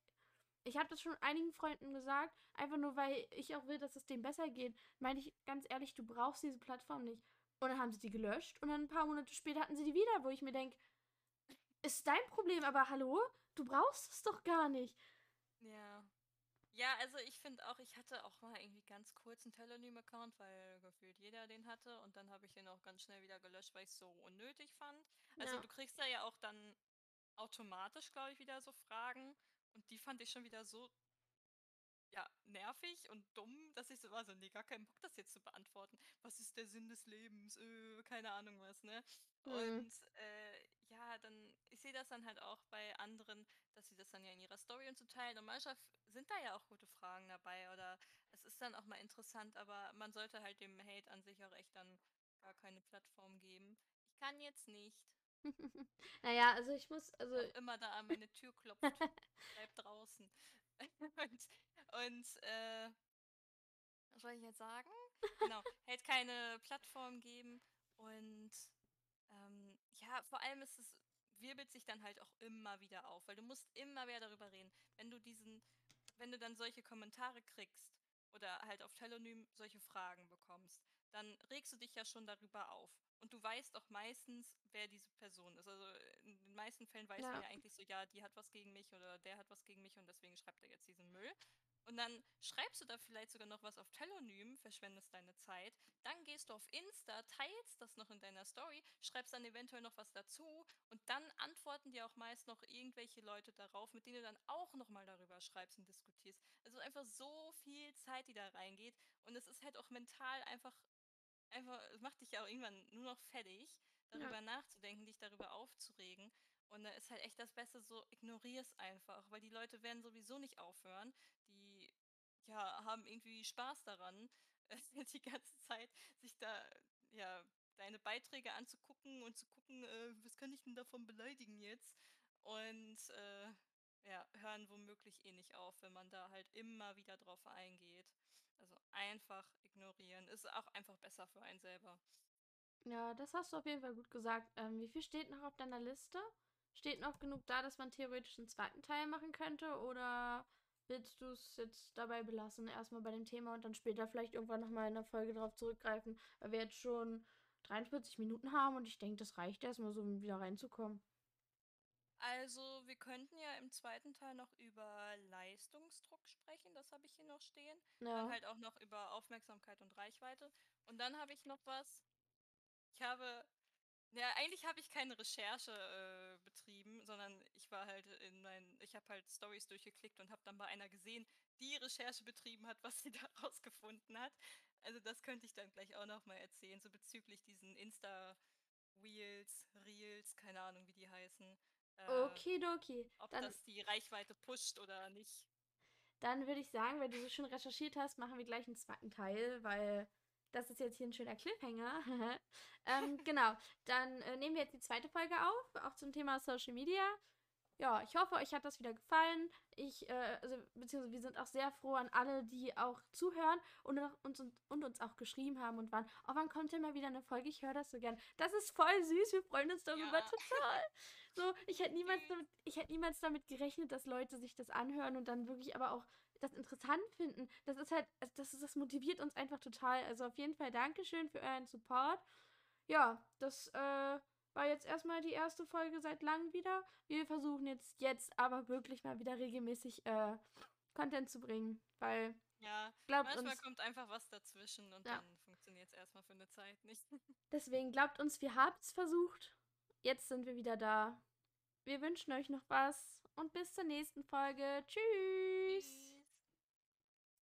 Speaker 2: Ich habe das schon einigen Freunden gesagt, einfach nur weil ich auch will, dass es denen besser geht. Meine ich ganz ehrlich, du brauchst diese Plattform nicht. Und dann haben sie die gelöscht und dann ein paar Monate später hatten sie die wieder, wo ich mir denke, ist dein Problem, aber hallo? Du brauchst es doch gar nicht.
Speaker 1: Ja. Ja, also ich finde auch, ich hatte auch mal irgendwie ganz kurz einen Telonym-Account, weil gefühlt jeder den hatte und dann habe ich den auch ganz schnell wieder gelöscht, weil ich es so unnötig fand. Also
Speaker 2: Ja.
Speaker 1: du kriegst da ja auch dann automatisch, glaube ich, wieder so Fragen und die fand ich schon wieder so, ja, nervig und dumm, dass ich so war, so, nee, gar keinen Bock, das jetzt zu beantworten. Was ist der Sinn des Lebens? Äh, keine Ahnung was, ne?
Speaker 2: Hm.
Speaker 1: Und äh, ja, dann, ich sehe das dann halt auch bei anderen, dass sie das dann ja in ihrer Story und so teilen. Und manchmal sind da ja auch gute Fragen dabei oder es ist dann auch mal interessant, aber man sollte halt dem Hate an sich auch echt dann gar keine Plattform geben. Ich kann jetzt nicht.
Speaker 2: naja, also ich muss, also
Speaker 1: auch immer da an meine Tür klopft, bleib draußen. und, und äh, was soll ich jetzt sagen? Genau, halt keine Plattform geben und ja, vor allem ist es, wirbelt sich dann halt auch immer wieder auf, weil du musst immer wieder darüber reden. Wenn du diesen, wenn du dann solche Kommentare kriegst oder halt auf Telonym solche Fragen bekommst, dann regst du dich ja schon darüber auf. Und du weißt auch meistens, wer diese Person ist. Also in den meisten Fällen weiß man
Speaker 2: ja,
Speaker 1: ja eigentlich so, ja, die hat was gegen mich oder der hat was gegen mich und deswegen schreibt er jetzt diesen Müll. Und dann schreibst du da vielleicht sogar noch was auf Telonym, verschwendest deine Zeit. Dann gehst du auf Insta, teilst das noch in deiner Story, schreibst dann eventuell noch was dazu und dann antworten dir auch meist noch irgendwelche Leute darauf, mit denen du dann auch nochmal darüber schreibst und diskutierst. Also einfach so viel Zeit, die da reingeht. Und es ist halt auch mental einfach, einfach, es macht dich ja auch irgendwann nur noch fertig,
Speaker 2: ja,
Speaker 1: darüber nachzudenken, dich darüber aufzuregen. Und da ist halt echt das Beste so, ignorier es einfach, weil die Leute werden sowieso nicht aufhören. Ja, haben irgendwie Spaß daran, die ganze Zeit sich da, ja, deine Beiträge anzugucken und zu gucken, äh, was kann ich denn davon beleidigen jetzt? Und äh, ja, hören womöglich eh nicht auf, wenn man da halt immer wieder drauf eingeht. Also einfach ignorieren. Ist auch einfach besser für einen selber.
Speaker 2: ja, das hast du auf jeden Fall gut gesagt. Ähm, wie viel steht noch auf deiner Liste? Steht noch genug da, dass man theoretisch einen zweiten Teil machen könnte? Oder willst du es jetzt dabei belassen, erstmal bei dem Thema und dann später vielleicht irgendwann nochmal in der Folge drauf zurückgreifen, weil wir jetzt schon 43 Minuten haben und ich denke, das reicht erstmal so, um wieder reinzukommen.
Speaker 1: Also, wir könnten ja im zweiten Teil noch über Leistungsdruck sprechen, das habe ich hier noch stehen. Dann
Speaker 2: Ja.
Speaker 1: halt auch noch über Aufmerksamkeit und Reichweite. Und dann habe ich noch was. Ich habe, ja, eigentlich habe ich keine Recherche äh, betrieben, sondern ich war halt in meinen, ich habe halt Stories durchgeklickt und habe dann bei einer gesehen, die Recherche betrieben hat, was sie da rausgefunden hat. Also das könnte ich dann gleich auch noch mal erzählen, so bezüglich diesen Insta-Wheels, Reels, keine Ahnung, wie die heißen. Äh,
Speaker 2: Okidoki.
Speaker 1: ob
Speaker 2: Dann,
Speaker 1: das die Reichweite pusht oder nicht.
Speaker 2: dann würde ich sagen, wenn du so schön recherchiert hast, machen wir gleich einen zweiten Teil, weil das ist jetzt hier ein schöner Cliffhanger. ähm, genau. Dann äh, nehmen wir jetzt die zweite Folge auf, auch zum Thema Social Media. Ja, ich hoffe, euch hat das wieder gefallen. Ich, äh, also, beziehungsweise wir sind auch sehr froh an alle, die auch zuhören und uns, und, und uns auch geschrieben haben und waren, oh, wann kommt denn mal wieder eine Folge? Ich höre das so gern. Das ist voll süß, wir freuen uns darüber
Speaker 1: Ja.
Speaker 2: total. So, ich hätte niemals damit, ich hätte niemals damit gerechnet, dass Leute sich das anhören und dann wirklich aber auch das interessant finden. Das ist halt, also das, ist, das motiviert uns einfach total. Also auf jeden Fall Dankeschön für euren Support. Ja, das äh, war jetzt erstmal die erste Folge seit langem wieder. Wir versuchen jetzt, jetzt aber wirklich mal wieder regelmäßig äh, Content zu bringen, weil
Speaker 1: Ja,
Speaker 2: glaubt
Speaker 1: manchmal
Speaker 2: uns,
Speaker 1: kommt einfach was dazwischen und
Speaker 2: Ja.
Speaker 1: dann funktioniert es erstmal für eine Zeit nicht.
Speaker 2: deswegen glaubt uns, wir haben es versucht. Jetzt sind wir wieder da. Wir wünschen euch noch was und bis zur nächsten Folge. Tschüss.